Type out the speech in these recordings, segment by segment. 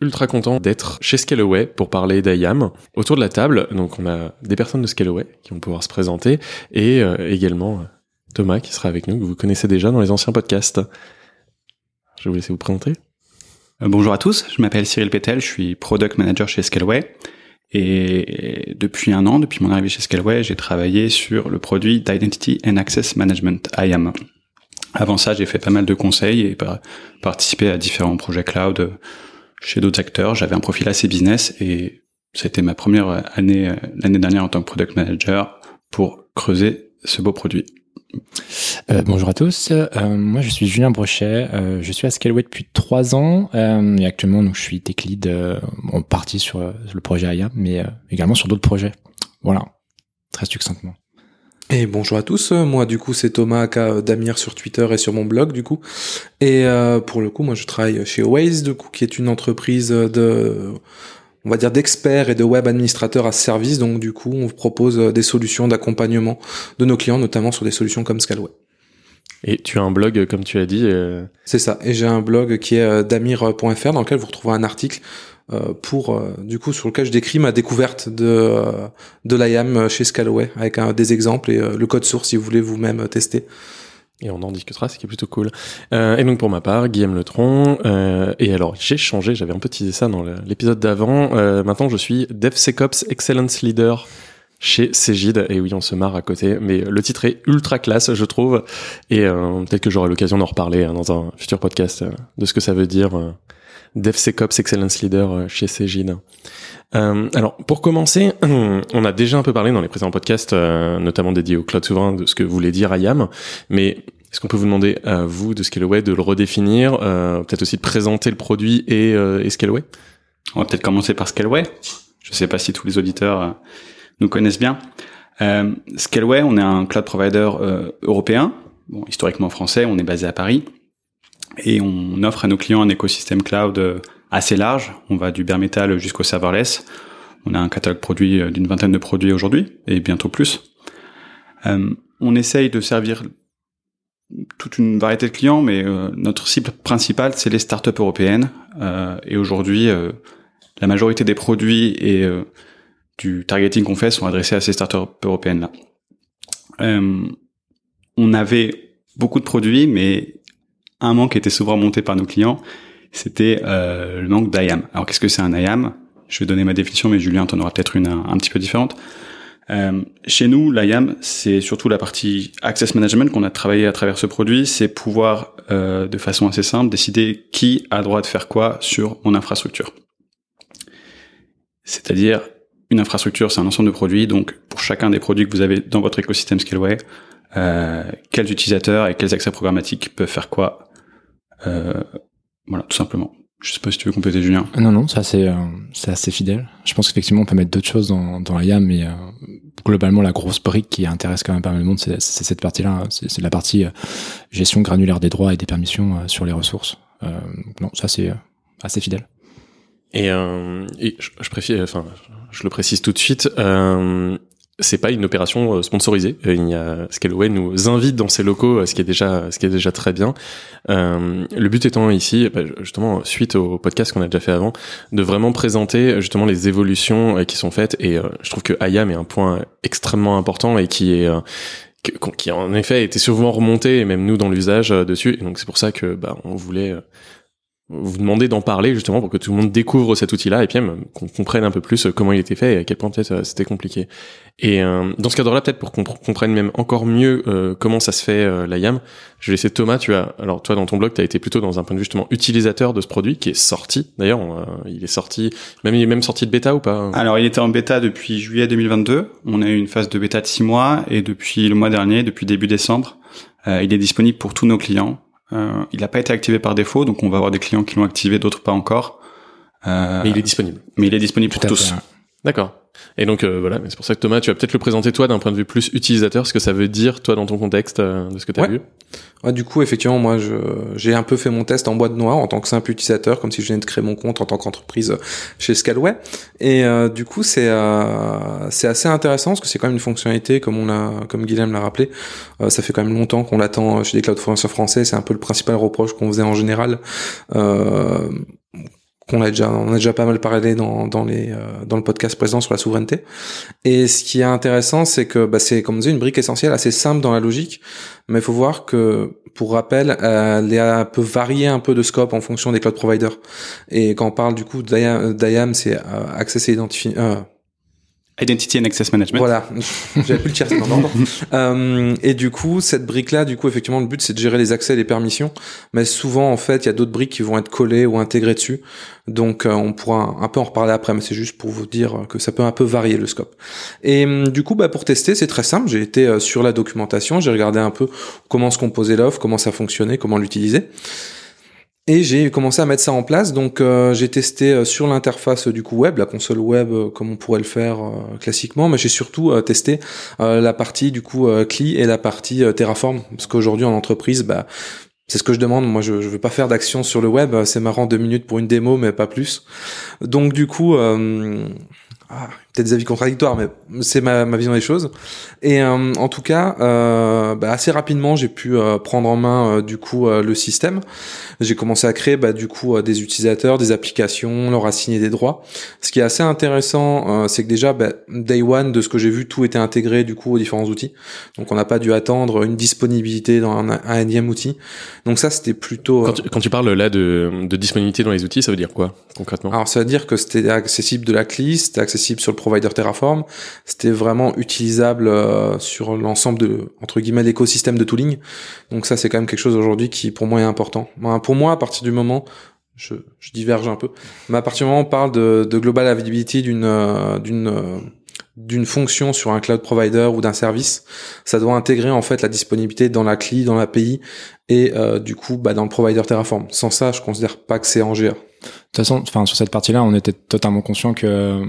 ultra content d'être chez Scalaway pour parler d'IAM. Autour de la table, donc on a des personnes de Scalaway qui vont pouvoir se présenter et euh, également euh, Thomas qui sera avec nous, que vous connaissez déjà dans les anciens podcasts. Je vais vous laisser vous présenter. Euh, Bonjour à tous, je m'appelle Cyril Pétel, je suis Product Manager chez Scaleway. Et depuis un an, depuis mon arrivée chez Scaleway, j'ai travaillé sur le produit d'Identity and Access Management, IAM. Avant ça, j'ai fait pas mal de conseils et par- participé à différents projets cloud chez d'autres acteurs. J'avais un profil assez business et c'était ma première année euh, l'année dernière en tant que Product Manager pour creuser ce beau produit. Euh, bonjour à tous, Euh, moi je suis Julien Brochet, Euh, je suis à Scaleway depuis trois ans euh, et actuellement donc, je suis tech lead euh, en partie sur, le projet IAM mais également sur d'autres projets. Voilà, très succinctement. Et bonjour à tous, euh, moi du coup c'est Thomas aka Damir sur Twitter et sur mon blog du coup. Et euh, pour le coup moi je travaille chez Waze du coup qui est une entreprise de on va dire d'experts et de web administrateurs à ce service donc du coup on vous propose euh, des solutions d'accompagnement de nos clients notamment sur des solutions comme Scalway. Et tu as un blog, euh, comme tu as dit. euh, C'est ça. Et j'ai un blog qui est euh, damir.fr dans lequel vous retrouverez un article euh, pour euh, du coup sur lequel je décris ma découverte de euh, de l'IAM chez Scalaway avec un, des exemples et euh, le code source si vous voulez vous-même euh, tester. et on en discutera, ce qui est plutôt cool. Euh, et donc pour ma part, Guillaume Letron. Euh, et alors j'ai changé, j'avais un peu teasé ça dans l'épisode d'avant. Euh, maintenant je suis DevSecOps Excellence Leader chez Cegid. Et oui, on se marre à côté, mais le titre est ultra classe, je trouve. Et euh, peut-être que j'aurai l'occasion d'en reparler hein, dans un futur podcast euh, de ce que ça veut dire. DevSecOps Excellence Leader euh, chez Cegid. Euh, alors, pour commencer, on a déjà un peu parlé dans les précédents podcasts, euh, notamment dédiés au cloud souverain, de ce que voulait dire IAM. Mais est-ce qu'on peut vous demander à vous de Scaleway de le redéfinir, euh, peut-être aussi de présenter le produit et, euh, et Scaleway? On va peut-être commencer par Scaleway. Je ne sais pas si tous les auditeurs euh, nous connaissent bien. Scaleway, on est un cloud provider européen, bon, historiquement français, on est basé à Paris, et on offre à nos clients un écosystème cloud euh, assez large. On va du bare metal jusqu'au serverless. On a un catalogue produit euh, d'une vingtaine de produits aujourd'hui, et bientôt plus. Euh, on essaye de servir toute une variété de clients, mais notre cible principale, c'est les startups européennes. Et aujourd'hui, la majorité des produits et du targeting qu'on fait sont adressés à ces startups européennes-là. On avait beaucoup de produits, mais un manque était souvent monté par nos clients, c'était euh, le manque d'IAM. Alors qu'est-ce que c'est un IAM Je vais donner ma définition, mais Julien t'en aura peut-être une un, petit peu différente. Euh, chez nous, l'IAM, c'est surtout la partie access management qu'on a travaillé à travers ce produit, c'est pouvoir euh, de façon assez simple décider qui a droit de faire quoi sur mon infrastructure. C'est-à-dire une infrastructure, c'est un ensemble de produits, donc pour chacun des produits que vous avez dans votre écosystème Scaleway, quels utilisateurs et quels accès programmatiques peuvent faire quoi. Euh, voilà, tout simplement. Je sais pas si tu veux compléter, Julien. Non non, ça c'est euh, c'est assez fidèle. Je pense qu'effectivement on peut mettre d'autres choses dans dans IAM mais euh, globalement la grosse brique qui intéresse quand même pas mal de monde c'est c'est cette partie là, c'est c'est la partie euh, gestion granulaire des droits et des permissions euh, sur les ressources. Euh, non, ça c'est euh, assez fidèle. Et, euh, et je, je préfère, enfin, je le précise tout de suite, euh, c'est pas une opération euh, sponsorisée. Euh, Il y a Scaleway nous invite dans ses locaux, euh, ce qui est déjà, ce qui est déjà très bien. Euh, le but étant ici, bah, justement, suite au podcast qu'on a déjà fait avant, de vraiment présenter justement les évolutions qui sont faites. Et je trouve que IAM est un point extrêmement important et qui est qui en effet était souvent remonté même nous dans l'usage dessus. Et donc c'est pour ça que bah, on voulait vous demander d'en parler justement pour que tout le monde découvre cet outil-là et puis même qu'on comprenne un peu plus comment il était fait et à quel point peut-être c'était compliqué. Et euh, dans ce cadre-là, peut-être pour qu'on comprenne même encore mieux euh, comment ça se fait euh, la YAM, je vais laisser Thomas. Tu as alors toi dans ton blog, tu as été plutôt dans un point de vue justement utilisateur de ce produit qui est sorti. D'ailleurs, il est sorti, même il est même sorti de bêta ou pas Alors il était en bêta depuis juillet 2022. On a eu une phase de bêta de six mois et depuis le mois dernier, depuis début décembre, il est disponible pour tous nos clients. Il n'a pas été activé par défaut, donc on va avoir des clients qui l'ont activé, d'autres pas encore. mais il est disponible. Mais il est disponible pour tous. D'accord. Et donc euh, voilà, c'est pour ça que Thomas, tu vas peut-être le présenter toi d'un point de vue plus utilisateur, ce que ça veut dire toi dans ton contexte euh, de ce que tu as vu. Ouais, du coup, effectivement, moi, j'ai un peu fait mon test en boîte noire en tant que simple utilisateur, comme si je venais de créer mon compte en tant qu'entreprise chez Scalway. Et euh, du coup, c'est c'est assez intéressant parce que c'est quand même une fonctionnalité, comme on l'a, comme Guillaume l'a rappelé, ça fait quand même longtemps qu'on l'attend chez les cloud fournisseurs français. C'est un peu le principal reproche qu'on faisait en général qu'on a déjà on a déjà pas mal parlé dans dans les euh, dans le podcast présent sur la souveraineté. Et ce qui est intéressant c'est que bah, c'est comme on dit une brique essentielle assez simple dans la logique. Mais il faut voir que pour rappel elle peut varier un peu de scope en fonction des cloud providers. Et quand on parle du coup d'IAM c'est euh, access et identifier euh, Identity and Access Management. Voilà, j'avais plus le tiers euh, Et du coup, cette brique-là, du coup, effectivement, le but c'est de gérer les accès et les permissions, mais souvent, en fait, il y a d'autres briques qui vont être collées ou intégrées dessus. Donc, euh, on pourra un peu en reparler après, mais c'est juste pour vous dire que ça peut un peu varier le scope. Et hum, du coup, bah, pour tester, c'est très simple. J'ai été euh, sur la documentation, j'ai regardé un peu comment se composait l'offre, comment ça fonctionnait, comment l'utiliser. Et j'ai commencé à mettre ça en place. Donc euh, j'ai testé euh, sur l'interface du coup web, la console web euh, comme on pourrait le faire classiquement, mais j'ai surtout testé la partie du coup CLI et la partie Terraform parce qu'aujourd'hui en entreprise, bah c'est ce que je demande. Moi, je, je veux pas faire d'action sur le web. C'est marrant deux minutes pour une démo, mais pas plus. Donc du coup, ah, peut-être des avis contradictoires, mais c'est ma, ma, vision des choses. Et euh, en tout cas, euh, bah, assez rapidement, j'ai pu euh, prendre en main du coup le système. J'ai commencé à créer bah, du coup des utilisateurs, des applications, leur assigner des droits. Ce qui est assez intéressant, c'est que déjà bah, day one, de ce que j'ai vu, tout était intégré du coup aux différents outils. Donc on n'a pas dû attendre une disponibilité dans un, un énième outil. Donc ça, c'était plutôt. Quand tu, quand tu, parles là de, de, disponibilité dans les outils, ça veut dire quoi concrètement? Alors ça veut dire que c'était accessible de la CLI, c'était accessible sur le provider Terraform. C'était vraiment utilisable euh, sur l'ensemble de entre guillemets l'écosystème de tooling. Donc ça c'est quand même quelque chose aujourd'hui qui pour moi est important. pour moi à partir du moment je, diverge un peu, mais à partir du moment où on parle de, de global availability d'une euh, d'une euh, d'une fonction sur un cloud provider ou d'un service, ça doit intégrer en fait la disponibilité dans la CLI, dans l'API et du coup bah, dans le provider Terraform. Sans ça, je considère pas que c'est en GA. De toute façon, enfin sur cette partie-là, on était totalement conscient que,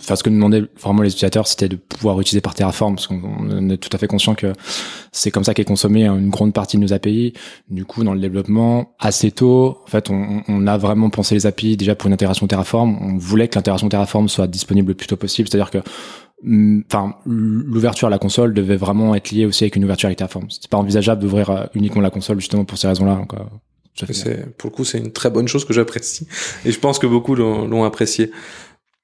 enfin ce que nous demandaient vraiment les utilisateurs, c'était de pouvoir utiliser par Terraform, parce qu'on est tout à fait conscient que c'est comme ça qu'est consommé une grande partie de nos API. Du coup, dans le développement, assez tôt, en fait, on, a vraiment pensé les API déjà pour une intégration Terraform. On voulait que l'intégration Terraform soit disponible le plus tôt possible, c'est-à-dire que mm, enfin l'ouverture à la console devait vraiment être liée aussi avec une ouverture avec Terraform. C'était pas envisageable d'ouvrir euh, uniquement la console justement pour ces raisons-là. Pour le coup, c'est une très bonne chose que j'apprécie. Et je pense que beaucoup l'ont apprécié.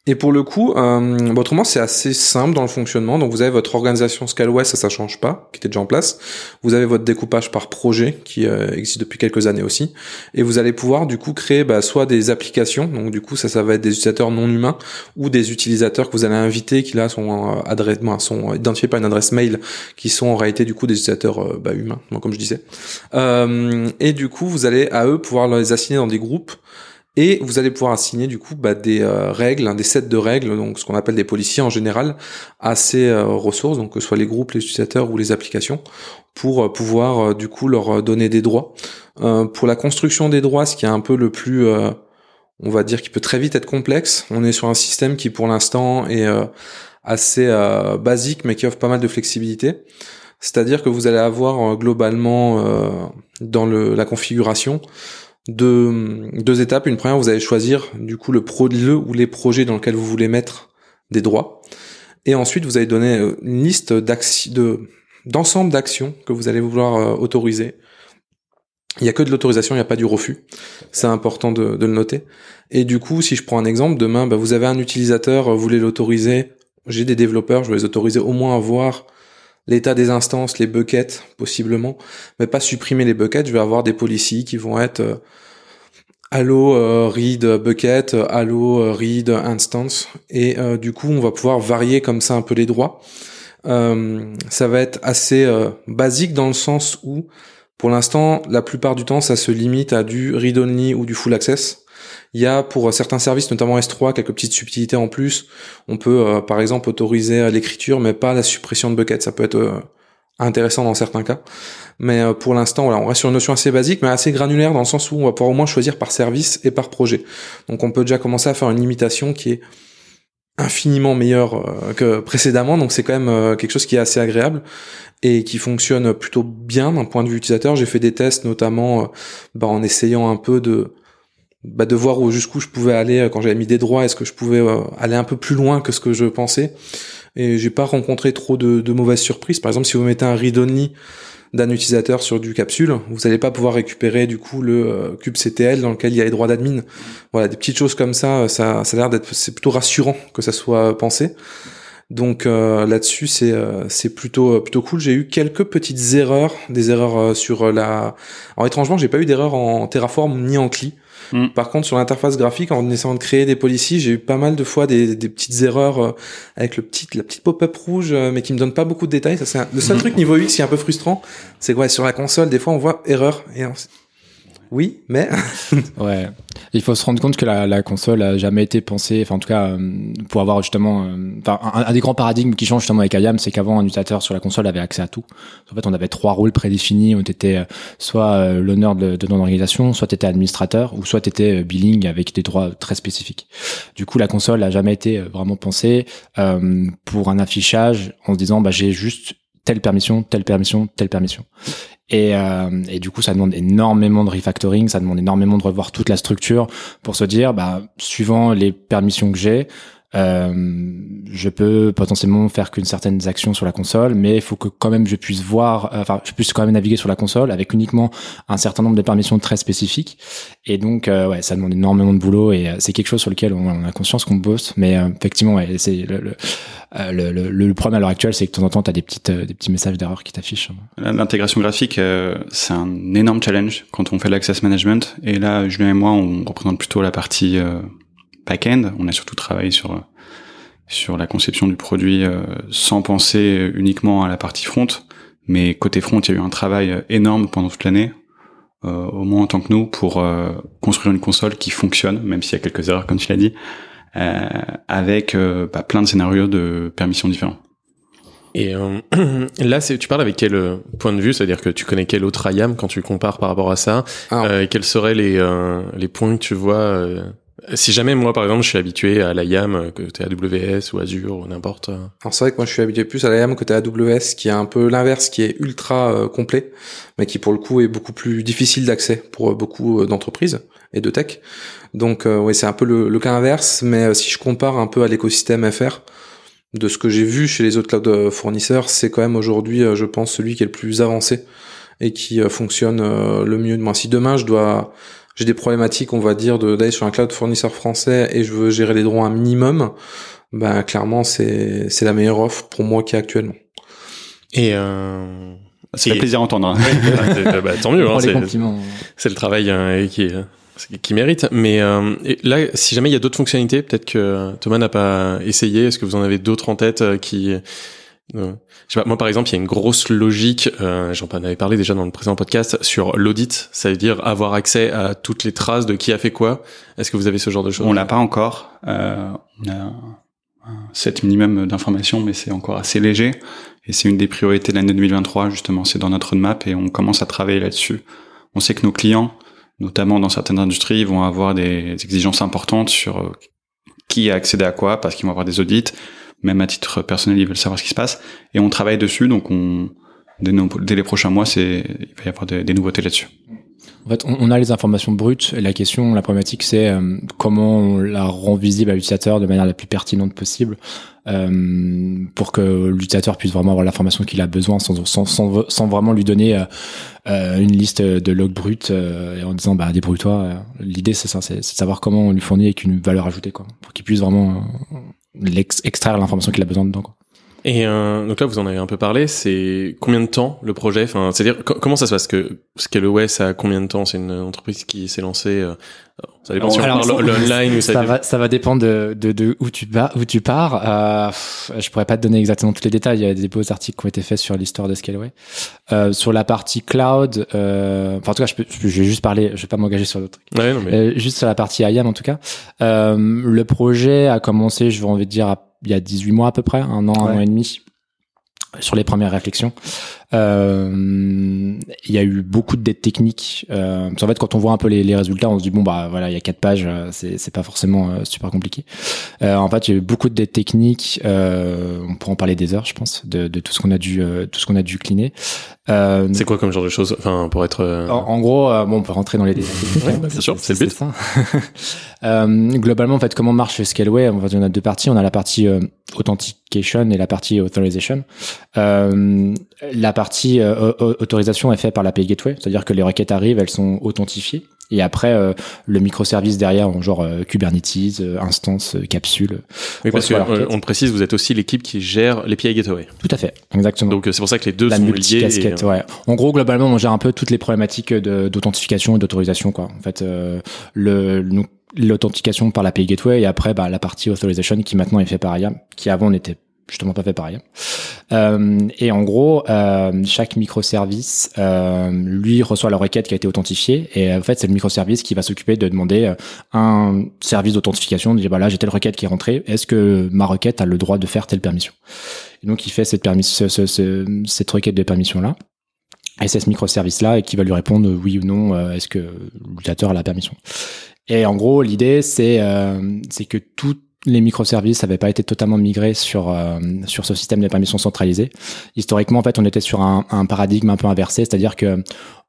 Et pour le coup, euh, autrement, c'est assez simple dans le fonctionnement. Donc, vous avez votre organisation Scaleway, ça, ça change pas, qui était déjà en place. Vous avez votre découpage par projet, qui euh, existe depuis quelques années aussi. Et vous allez pouvoir, du coup, créer bah, soit des applications. Donc, du coup, ça, ça va être des utilisateurs non humains ou des utilisateurs que vous allez inviter, qui là sont, euh, sont identifiés par une adresse mail, qui sont en réalité, du coup, des utilisateurs euh, bah, humains, comme je disais. Euh, et du coup, vous allez à eux pouvoir les assigner dans des groupes et vous allez pouvoir assigner du coup bah, des euh, règles, hein, des sets de règles, donc ce qu'on appelle des policiers en général, à ces euh, ressources, donc que ce soit les groupes, les utilisateurs ou les applications, pour euh, pouvoir du coup leur donner des droits. pour la construction des droits, ce qui est un peu le plus, on va dire, qui peut très vite être complexe. On est sur un système qui pour l'instant est assez basique, mais qui offre pas mal de flexibilité. C'est-à-dire que vous allez avoir globalement dans le, la configuration deux, étapes. Une première, vous allez choisir du coup le pro, ou les projets dans lesquels vous voulez mettre des droits. Et ensuite, vous allez donner euh, une liste de d'ensemble d'actions que vous allez vouloir euh, autoriser. Il y a que de l'autorisation, il n'y a pas du refus. C'est important de, de, le noter. Et du coup, si je prends un exemple, demain, bah, vous avez un utilisateur, vous voulez l'autoriser. J'ai des développeurs, je vais les autoriser au moins à voir l'état des instances, les buckets possiblement, mais pas supprimer les buckets. Je vais avoir des policies qui vont être euh, Allo euh, read bucket, allo read instance, et euh, du coup on va pouvoir varier comme ça un peu les droits. Euh, ça va être assez basique dans le sens où pour l'instant la plupart du temps ça se limite à du read only ou du full access. Il y a pour certains services, notamment S3, quelques petites subtilités en plus. On peut par exemple autoriser l'écriture mais pas la suppression de bucket. Ça peut être intéressant dans certains cas. Mais euh, pour l'instant, voilà, on reste sur une notion assez basique, mais assez granulaire dans le sens où on va pouvoir au moins choisir par service et par projet. Donc on peut déjà commencer à faire une limitation qui est infiniment meilleure euh, que précédemment. Donc c'est quand même euh, quelque chose qui est assez agréable et qui fonctionne plutôt bien d'un point de vue utilisateur. J'ai fait des tests notamment bah, en essayant un peu de bah, de voir jusqu'où je pouvais aller quand j'avais mis des droits. Est-ce que je pouvais aller un peu plus loin que ce que je pensais et j'ai pas rencontré trop de, mauvaises surprises. Par exemple, si vous mettez un read-only d'un utilisateur sur du capsule, vous n'allez pas pouvoir récupérer du coup le euh, cube CTL dans lequel il y a les droits d'admin. Voilà, des petites choses comme ça, ça, ça a l'air d'être, c'est plutôt rassurant que ça soit pensé. Donc euh, là-dessus, c'est euh, c'est plutôt plutôt cool. J'ai eu quelques petites erreurs, des erreurs sur la. Alors étrangement, j'ai pas eu d'erreur en Terraform ni en CLI. Mm. Par contre, sur l'interface graphique, en essayant de créer des policies, j'ai eu pas mal de fois des, des petites erreurs euh, avec le petit, la petite pop-up rouge, euh, mais qui me donne pas beaucoup de détails. Ça, c'est le seul mm. truc niveau X qui est un peu frustrant, c'est que ouais, sur la console, des fois, on voit erreur et oui, mais ouais, il faut se rendre compte que la, la, console a jamais été pensée, enfin en tout cas euh, pour avoir justement, euh, enfin un, des grands paradigmes qui change justement avec IAM, c'est qu'avant un utilisateur sur la console avait accès à tout. En fait, on avait trois rôles prédéfinis, on était euh, soit l'honneur de, de organisation, soit tu étais administrateur, ou soit tu étais billing avec des droits très spécifiques. Du coup, la console a jamais été vraiment pensée pour un affichage en se disant bah j'ai juste telle permission, telle permission, telle permission. Et, euh, et, du coup, ça demande énormément de refactoring, ça demande énormément de revoir toute la structure pour se dire, bah, suivant les permissions que j'ai, euh, je peux potentiellement faire qu'une certaine action sur la console, mais il faut que quand même je puisse voir, euh, enfin, je puisse quand même naviguer sur la console avec uniquement un certain nombre de permissions très spécifiques. Et donc, euh, ouais, ça demande énormément de boulot et c'est quelque chose sur lequel on, a conscience qu'on bosse. Mais effectivement, ouais, c'est le, le, le, le, problème à l'heure actuelle, c'est que de temps en temps, tu as des, petites, des petits messages d'erreur qui t'affichent. L'intégration graphique, c'est un énorme challenge quand on fait l'access management. Et là, Julien et moi, on représente plutôt la partie back-end. On a surtout travaillé sur sur la conception du produit euh, sans penser uniquement à la partie front. Mais côté front, il y a eu un travail énorme pendant toute l'année, euh, au moins en tant que nous, pour euh, construire une console qui fonctionne, même s'il y a quelques erreurs, comme tu l'as dit, avec bah, plein de scénarios de permissions différents. Et là, tu parles avec quel point de vue? C'est-à-dire que tu connais quel autre IAM quand tu compares par rapport à ça? Ah. Quels seraient les, les points que tu vois si jamais moi par exemple je suis habitué à YAM que t'es AWS ou Azure ou n'importe. Alors c'est vrai que moi je suis habitué plus à que t'es AWS qui est un peu l'inverse qui est ultra euh, complet mais qui pour le coup est beaucoup plus difficile d'accès pour euh, beaucoup euh, d'entreprises et de tech. Donc oui c'est un peu le, cas inverse mais si je compare un peu à l'écosystème FR de ce que j'ai vu chez les autres cloud fournisseurs c'est quand même aujourd'hui je pense celui qui est le plus avancé et qui fonctionne le mieux. Moi si demain je dois j'ai des problématiques, on va dire, d'aller sur un cloud fournisseur français et je veux gérer les droits un minimum, ben clairement c'est c'est la meilleure offre pour moi qui est actuellement. Et euh... c'est plaisir à entendre. Hein. bah, tant mieux. Hein, c'est le travail euh, qui qui mérite. Mais euh, là, si jamais il y a d'autres fonctionnalités, peut-être que Thomas n'a pas essayé. Est-ce que vous en avez d'autres en tête euh, je sais pas, moi par exemple, il y a une grosse logique, euh, j'en avais parlé déjà dans le précédent podcast, sur l'audit, ça veut dire avoir accès à toutes les traces de qui a fait quoi. Est-ce que vous avez ce genre de choses? On l'a pas encore. Euh, on a un set minimum d'informations, mais c'est encore assez léger. Et c'est une des priorités de l'année 2023, justement, c'est dans notre roadmap et on commence à travailler là-dessus. On sait que nos clients, notamment dans certaines industries, vont avoir des exigences importantes sur euh, qui a accédé à quoi, parce qu'ils vont avoir des audits même à titre personnel, ils veulent savoir ce qui se passe. Et on travaille dessus, donc on, dès, les prochains mois, il va y avoir des, nouveautés là-dessus. En fait, on, a les informations brutes. Et la question, la problématique, c'est euh, comment on la rend visible à l'utilisateur de manière la plus pertinente possible euh, pour que l'utilisateur puisse vraiment avoir l'information qu'il a besoin sans, vraiment lui donner euh, une liste de logs bruts euh, en disant bah débrouille-toi. L'idée, c'est ça, c'est de savoir comment on lui fournit avec une valeur ajoutée, quoi, pour qu'il puisse vraiment extraire l'information qu'il a besoin dedans. Quoi. Et euh, donc là, vous en avez un peu parlé. C'est combien de temps le projet? Enfin, c'est-à-dire co- comment ça se passe? Que Scaleway, ça a combien de temps? C'est une entreprise qui s'est lancée. euh, ça dépend si on Alors, parle le online ou ça. ça va, ça va dépendre de, de, de où tu pars. Où tu pars. Euh, je pourrais pas te donner exactement tous les détails. Il y a des beaux articles qui ont été faits sur l'histoire de Scaleway. Euh, sur la partie cloud, euh, enfin, en tout cas, je, peux, je vais juste parler. Je vais pas m'engager sur d'autres trucs. Ouais, non, mais- Euh, juste sur la partie IAM en tout cas. Euh, le projet a commencé, je vais envie de dire, à- il y a 18 mois à peu près, un an, un an et demi sur les premières réflexions. Euh, il y a eu beaucoup de dettes techniques. Euh, parce qu'en fait, quand on voit un peu les, les résultats, on se dit bon bah voilà, il y a quatre pages, euh, c'est pas forcément euh, super compliqué. Euh, en fait, il y a eu beaucoup de dettes techniques. Euh, on pourra en parler des heures, je pense, de, de tout ce qu'on a dû euh, tout ce qu'on a dû cleaner. Euh, C'est quoi comme genre de choses? Enfin, pour être. euh, en, en gros, bon, on peut rentrer dans les détails. Ouais, bah, bien sûr, c'est le but. ça. Euh, globalement, en fait, comment marche Scaleway? En fait, on a deux parties. On a la partie authentication et la partie authorization. Euh, la partie euh, au- autorisation est faite par l'API Gateway, c'est-à-dire que les requêtes arrivent, elles sont authentifiées. Et après, euh, le microservice derrière, en genre euh, Kubernetes, euh, instance, euh, capsule. Oui, parce que la euh, on le précise, vous êtes aussi l'équipe qui gère l'API Gateway. Tout à fait, exactement. Donc euh, c'est pour ça que les deux la sont liés. et, euh, ouais. En gros, globalement, on gère un peu toutes les problématiques d'authentification et d'autorisation, quoi. En fait, euh, le, nous- l'authentification par l'API Gateway et après, bah, la partie authorization qui maintenant est fait par IAM, qui avant n'était justement pas fait par IAM. Euh, et en gros, euh, chaque microservice, euh, lui reçoit la requête qui a été authentifiée et en fait, c'est le microservice qui va s'occuper de demander euh, un service d'authentification, de dire bah là j'ai telle requête qui est rentrée, est-ce que ma requête a le droit de faire telle permission? Et donc il fait cette permission, ce- ce- cette requête de permission là. Et c'est ce microservice-là qui va lui répondre euh, oui ou non, euh, est-ce que l'utilisateur a la permission? Et en gros, l'idée, c'est euh, c'est que tous les microservices n'avaient pas été totalement migrés sur euh, sur ce système de permission centralisé. Historiquement, en fait, on était sur un, paradigme un peu inversé, c'est-à-dire que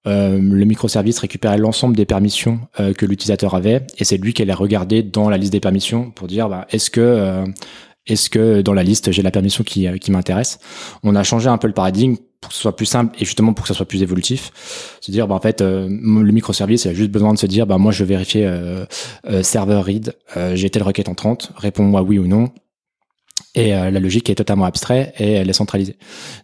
euh, le microservice récupérait l'ensemble des permissions euh, que l'utilisateur avait et c'est lui qui allait regarder dans la liste des permissions pour dire bah, est-ce que est-ce que dans la liste j'ai la permission qui, qui m'intéresse On a changé un peu le paradigme pour que ce soit plus simple et justement pour que ça soit plus évolutif. Se dire bah en fait euh, le microservice il a juste besoin de se dire bah moi je vais vérifier euh, euh, serveur read, j'ai telle requête entrante, réponds-moi oui ou non. Et euh, la logique est totalement abstraite et elle est centralisée.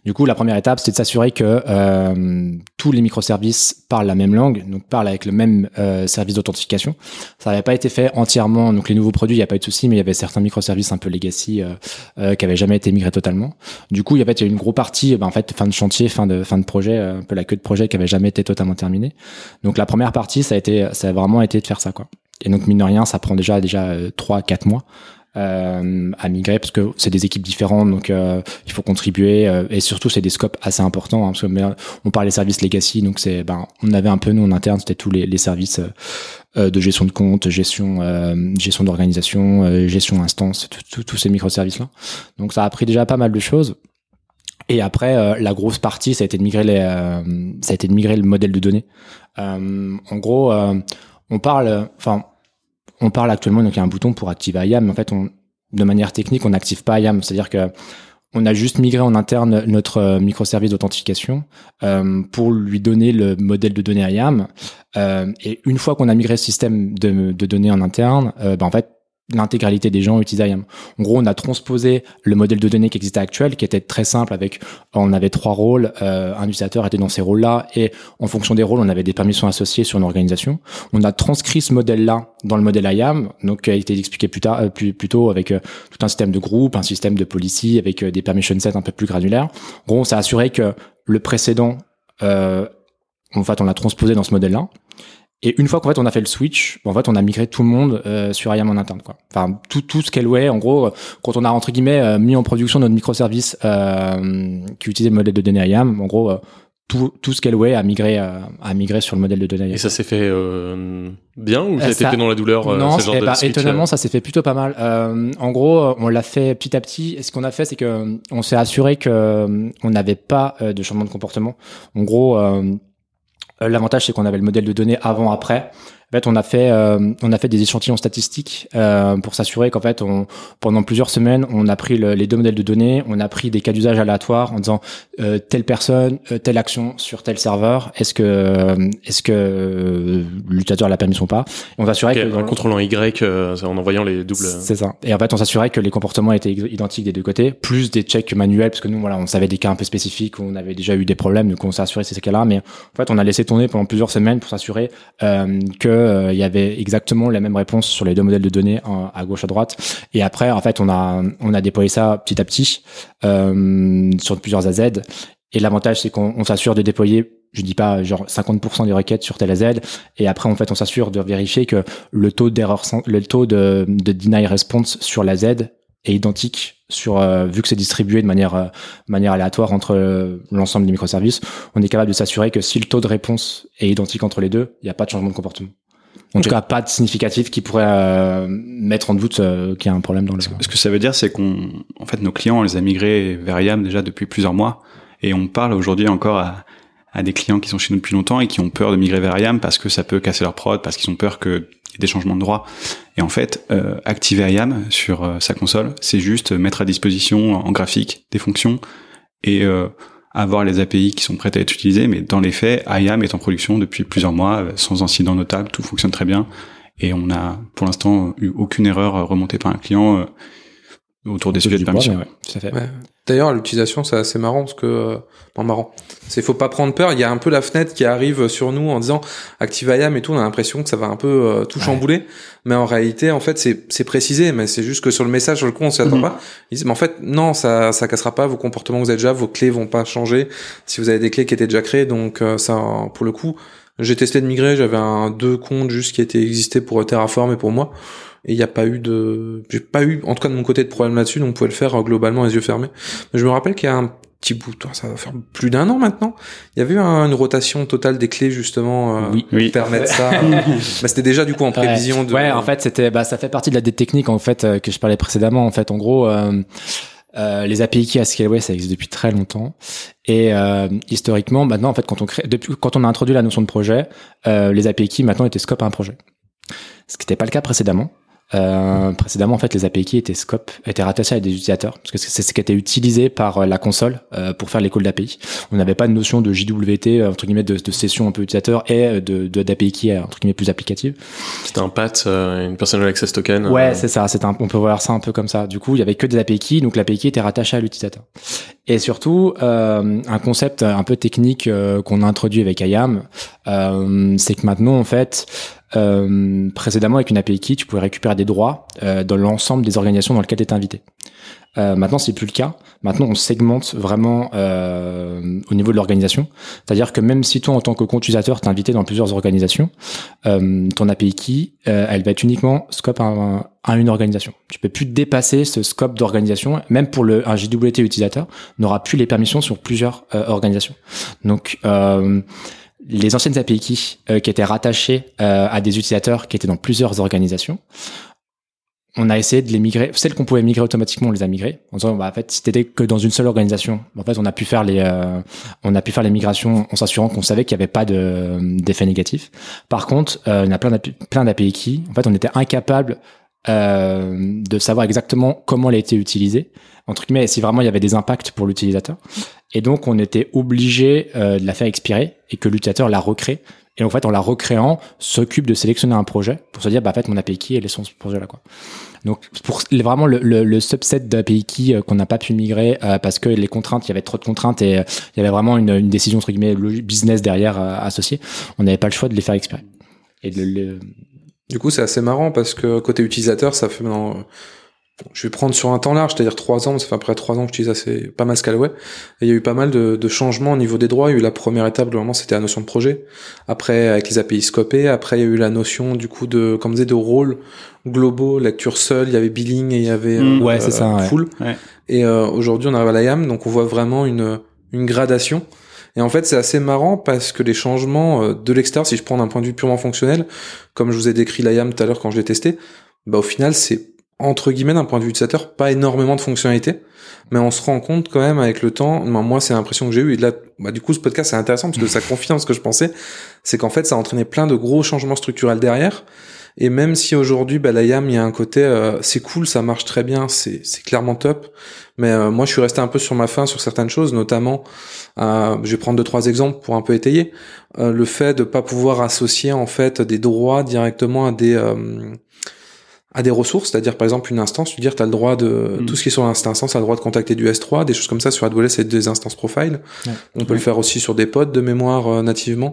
Du coup, la première étape, c'est de s'assurer que euh, tous les microservices parlent la même langue, donc parlent avec le même euh, service d'authentification. Ça n'avait pas été fait entièrement, donc les nouveaux produits, il n'y a pas eu de souci, mais il y avait certains microservices un peu legacy euh, euh, qui avaient jamais été migrés totalement. Du coup, il y avait une grosse partie, ben, en fait, fin de chantier, fin de fin de projet, euh, un peu la queue de projet qui avait jamais été totalement terminée. Donc la première partie, ça a été, ça a vraiment été de faire ça, quoi. Et donc mine de rien, ça prend déjà déjà trois, quatre mois euh, à migrer parce que c'est des équipes différentes donc euh, il faut contribuer euh, et surtout c'est des scopes assez importants hein, parce que on parle des services legacy donc c'est ben on avait un peu nous en interne c'était tous les, les services euh, de gestion de compte gestion euh, gestion d'organisation euh, gestion instance tous ces microservices là donc ça a pris déjà pas mal de choses et après, euh, la grosse partie, ça a été de migrer les, euh, ça a été de migrer le modèle de données. Euh, en gros, euh, on parle, enfin, on parle actuellement donc il y a un bouton pour activer IAM, mais en fait, on, de manière technique, on n'active pas IAM, c'est-à-dire que on a juste migré en interne notre euh, microservice d'authentification euh, pour lui donner le modèle de données IAM. Euh, et une fois qu'on a migré ce système de, données en interne, ben en fait, l'intégralité des gens utilisent IAM. En gros, on a transposé le modèle de données qui existait actuel, qui était très simple avec, on avait trois rôles, euh, un utilisateur était dans ces rôles-là, et en fonction des rôles, on avait des permissions associées sur une organisation. On a transcrit ce modèle-là dans le modèle IAM, donc qui a été expliqué plus tard, euh, plus, plus tôt avec euh, tout un système de groupe, un système de policy, avec euh, des permission sets un peu plus granulaires. En gros, on s'est assuré que le précédent, euh, en fait, on l'a transposé dans ce modèle-là. Et une fois qu'en fait on a fait le switch, en fait on a migré tout le monde euh, sur IAM en interne quoi. Enfin tout tout ce qu'elle ouais en gros euh, quand on a entre guillemets euh, mis en production notre microservice euh, qui utilisait le modèle de données IAM, en gros euh, tout tout ce qu'elle ouais a migré a migré sur le modèle de données IAM. Et ça s'est fait euh, bien ou ça a été fait dans la douleur euh, Non, ce genre de switch, étonnamment, ça s'est fait plutôt pas mal. Euh, en gros, on l'a fait petit à petit. Et ce qu'on a fait, c'est que on s'est assuré que on n'avait pas euh, de changement de comportement. En gros, euh, l'avantage c'est qu'on avait le modèle de données avant après. En fait, on a fait euh, on a fait des échantillons statistiques euh, pour s'assurer qu'en fait, on, pendant plusieurs semaines, on a pris le- les deux modèles de données, on a pris des cas d'usage aléatoires en disant euh, telle personne, euh, telle action sur tel serveur. Est-ce que euh, est-ce que euh, l'utilisateur a la permission ou pas? Et on s'assurait que en contrôlant Y, euh, en envoyant les doubles. c'est ça. Et en fait, on s'assurait que les comportements étaient identiques des deux côtés, plus des checks manuels, parce que nous, voilà, on savait des cas un peu spécifiques où on avait déjà eu des problèmes, donc on s'est assuré ces cas-là. Mais en fait, on a laissé tourner pendant plusieurs semaines pour s'assurer euh, que euh, il y avait exactement la même réponse sur les deux modèles de données en- à gauche à droite. Et après, en fait, on a on a déployé ça petit à petit euh, sur plusieurs AZ. Et l'avantage, c'est qu'on on s'assure de déployer je dis pas genre 50% des requêtes sur tel AZ et après en fait on s'assure de vérifier que le taux d'erreur le taux de, de deny response sur la Z est identique sur euh, vu que c'est distribué de manière manière aléatoire entre l'ensemble des microservices on est capable de s'assurer que si le taux de réponse est identique entre les deux il n'y a pas de changement de comportement en tout cas pas de significatif qui pourrait euh, mettre en doute euh, qu'il y a un problème dans le Ce que ça veut dire, c'est qu'on, en fait, nos clients, on les a migrés vers IAM déjà depuis plusieurs mois, et on parle aujourd'hui encore à, à des clients qui sont chez nous depuis longtemps et qui ont peur de migrer vers IAM parce que ça peut casser leur prod, parce qu'ils ont peur qu'il y ait des changements de droit. Et en fait, euh, activer IAM sur euh, sa console, c'est juste mettre à disposition en graphique des fonctions et euh, avoir les API qui sont prêtes à être utilisées. Mais dans les faits, IAM est en production depuis plusieurs mois, euh, sans incident notable, tout fonctionne très bien. Et on n'a pour l'instant eu aucune erreur remontée par un client euh, autour des sujets de permission. Ouais. D'ailleurs, l'utilisation, c'est assez marrant parce que, euh, non, marrant. C'est faut pas prendre peur. Il y a un peu la fenêtre qui arrive sur nous en disant Active IAM et tout. On a l'impression que ça va un peu euh, tout chambouler. Mais en réalité, en fait, c'est, c'est précisé. Mais c'est juste que sur le message, sur le coup, on s'y attend Mhm. pas. Ils disent, mais en fait, non, ça, ça cassera pas vos comportements que vous avez déjà. Vos clés vont pas changer si vous avez des clés qui étaient déjà créées. Donc, euh, ça, pour le coup, j'ai testé de migrer. J'avais un deux comptes juste qui étaient existés pour Terraform et pour moi. Et il n'y a pas eu de, j'ai pas eu, en tout cas de mon côté, de problème là-dessus, donc on pouvait le faire euh, globalement les yeux fermés. Mais je me rappelle qu'il y a un petit bout, ça va faire plus d'un an maintenant. Il y avait eu un- une rotation totale des clés justement euh, Oui. pour permettre ça. Mais c'était déjà du coup en prévision ouais. de. Ouais, en fait, c'était, bah, ça fait partie de la technique en fait euh, que je parlais précédemment. En fait, en gros, euh, euh, les API key à Scaleway, ça existe depuis très longtemps. Et euh, historiquement, maintenant, en fait, quand on crée, depuis, quand on a introduit la notion de projet, euh, les API key maintenant étaient scope à un projet. Ce qui n'était pas le cas précédemment. Euh, précédemment, en fait, les API étaient scope, étaient rattachés à des utilisateurs, parce que c'est ce qui était utilisé par euh, la console euh, pour faire les calls d'API. On n'avait pas de notion de JWT euh, entre guillemets de, de session un peu utilisateur et de d'API key entre guillemets plus applicative. C'était un PAT, euh, une personal access token. Ouais, c'est ça. C'est un, on peut voir ça un peu comme ça. Du coup, il y avait que des API keys, donc l'API key était rattaché à l'utilisateur. Et surtout, euh, un concept un peu technique euh, qu'on a introduit avec IAM, euh, c'est que maintenant, en fait, euh, précédemment avec une API key, tu pouvais récupérer des droits euh, dans l'ensemble des organisations dans lesquelles tu étais invité. Euh, maintenant, c'est plus le cas. Maintenant, on segmente vraiment euh, au niveau de l'organisation. C'est-à-dire que même si toi, en tant que compte utilisateur, t'es invité dans plusieurs organisations, euh, ton API key, euh, elle va être uniquement scope à, à une organisation. Tu peux plus dépasser ce scope d'organisation. Même pour le un JWT utilisateur, n'aura plus les permissions sur plusieurs euh, organisations. Donc euh, les anciennes API key euh, qui étaient rattachées euh, à des utilisateurs qui étaient dans plusieurs organisations, on a essayé de les migrer. Celles qu'on pouvait migrer automatiquement, on les a migrées. En disant, bah, en fait, si que dans une seule organisation, en fait, on a pu faire les, euh, on a pu faire les migrations en s'assurant qu'on savait qu'il n'y avait pas de, d'effet négatif. Par contre, euh, y a plein d'API, plein d'API key. En fait, on était incapable euh, de savoir exactement comment elle a été utilisée, entre guillemets, et si vraiment il y avait des impacts pour l'utilisateur. Et donc, on était obligé euh, de la faire expirer et que l'utilisateur la recrée. Et en fait, en la recréant, s'occupe de sélectionner un projet pour se dire, bah, en fait, mon API key, elle est ce projet-là, quoi. Donc, pour vraiment le, le, le subset d'API key euh, qu'on n'a pas pu migrer euh, parce que les contraintes, il y avait trop de contraintes et euh, il y avait vraiment une, une décision, entre guillemets, business derrière euh, associée. On n'avait pas le choix de les faire expirer. Et de le, Du coup, c'est assez marrant parce que côté utilisateur, ça fait maintenant. Je vais prendre sur un temps large, c'est-à-dire trois ans, ça fait à peu près trois ans que j'utilise assez pas mal Scalaway. Et il y a eu pas mal de, de changements au niveau des droits. Il y a eu la première étape, globalement, c'était la notion de projet. Après, avec les API scopés. Après, il y a eu la notion, du coup, de, comme disait, de rôle globaux, lecture seule. Il y avait billing et il y avait Mm. euh, Ouais, c'est ça, full. Ouais. Et euh, aujourd'hui, on arrive à l'IAM, donc on voit vraiment une, une gradation. Et en fait, c'est assez marrant parce que les changements euh, de l'extérieur, si je prends d'un point de vue purement fonctionnel, comme je vous ai décrit l'IAM tout à l'heure quand je l'ai testé, bah au final, c'est entre guillemets d'un point de vue utilisateur pas énormément de fonctionnalités, mais on se rend compte quand même avec le temps. moi, c'est l'impression que j'ai eu. Et là, bah, du coup, ce podcast c'est intéressant parce que ça confirme ce que je pensais, c'est qu'en fait, ça a entraîné plein de gros changements structurels derrière. Et même si aujourd'hui, bah, la YAM, il y a un côté, euh, c'est cool, ça marche très bien, c'est c'est clairement top. Mais euh, moi, je suis resté un peu sur ma faim sur certaines choses, notamment, euh, je vais prendre deux trois exemples pour un peu étayer euh, le fait de pas pouvoir associer en fait des droits directement à des à des ressources, c'est-à-dire par exemple une instance, tu dire tu as le droit de Mm. tout ce qui est sur cette instance, tu as le droit de contacter du S3, des choses comme ça sur AWS c'est des instances profile. Ouais. On peut le faire aussi sur des pods de mémoire euh, nativement.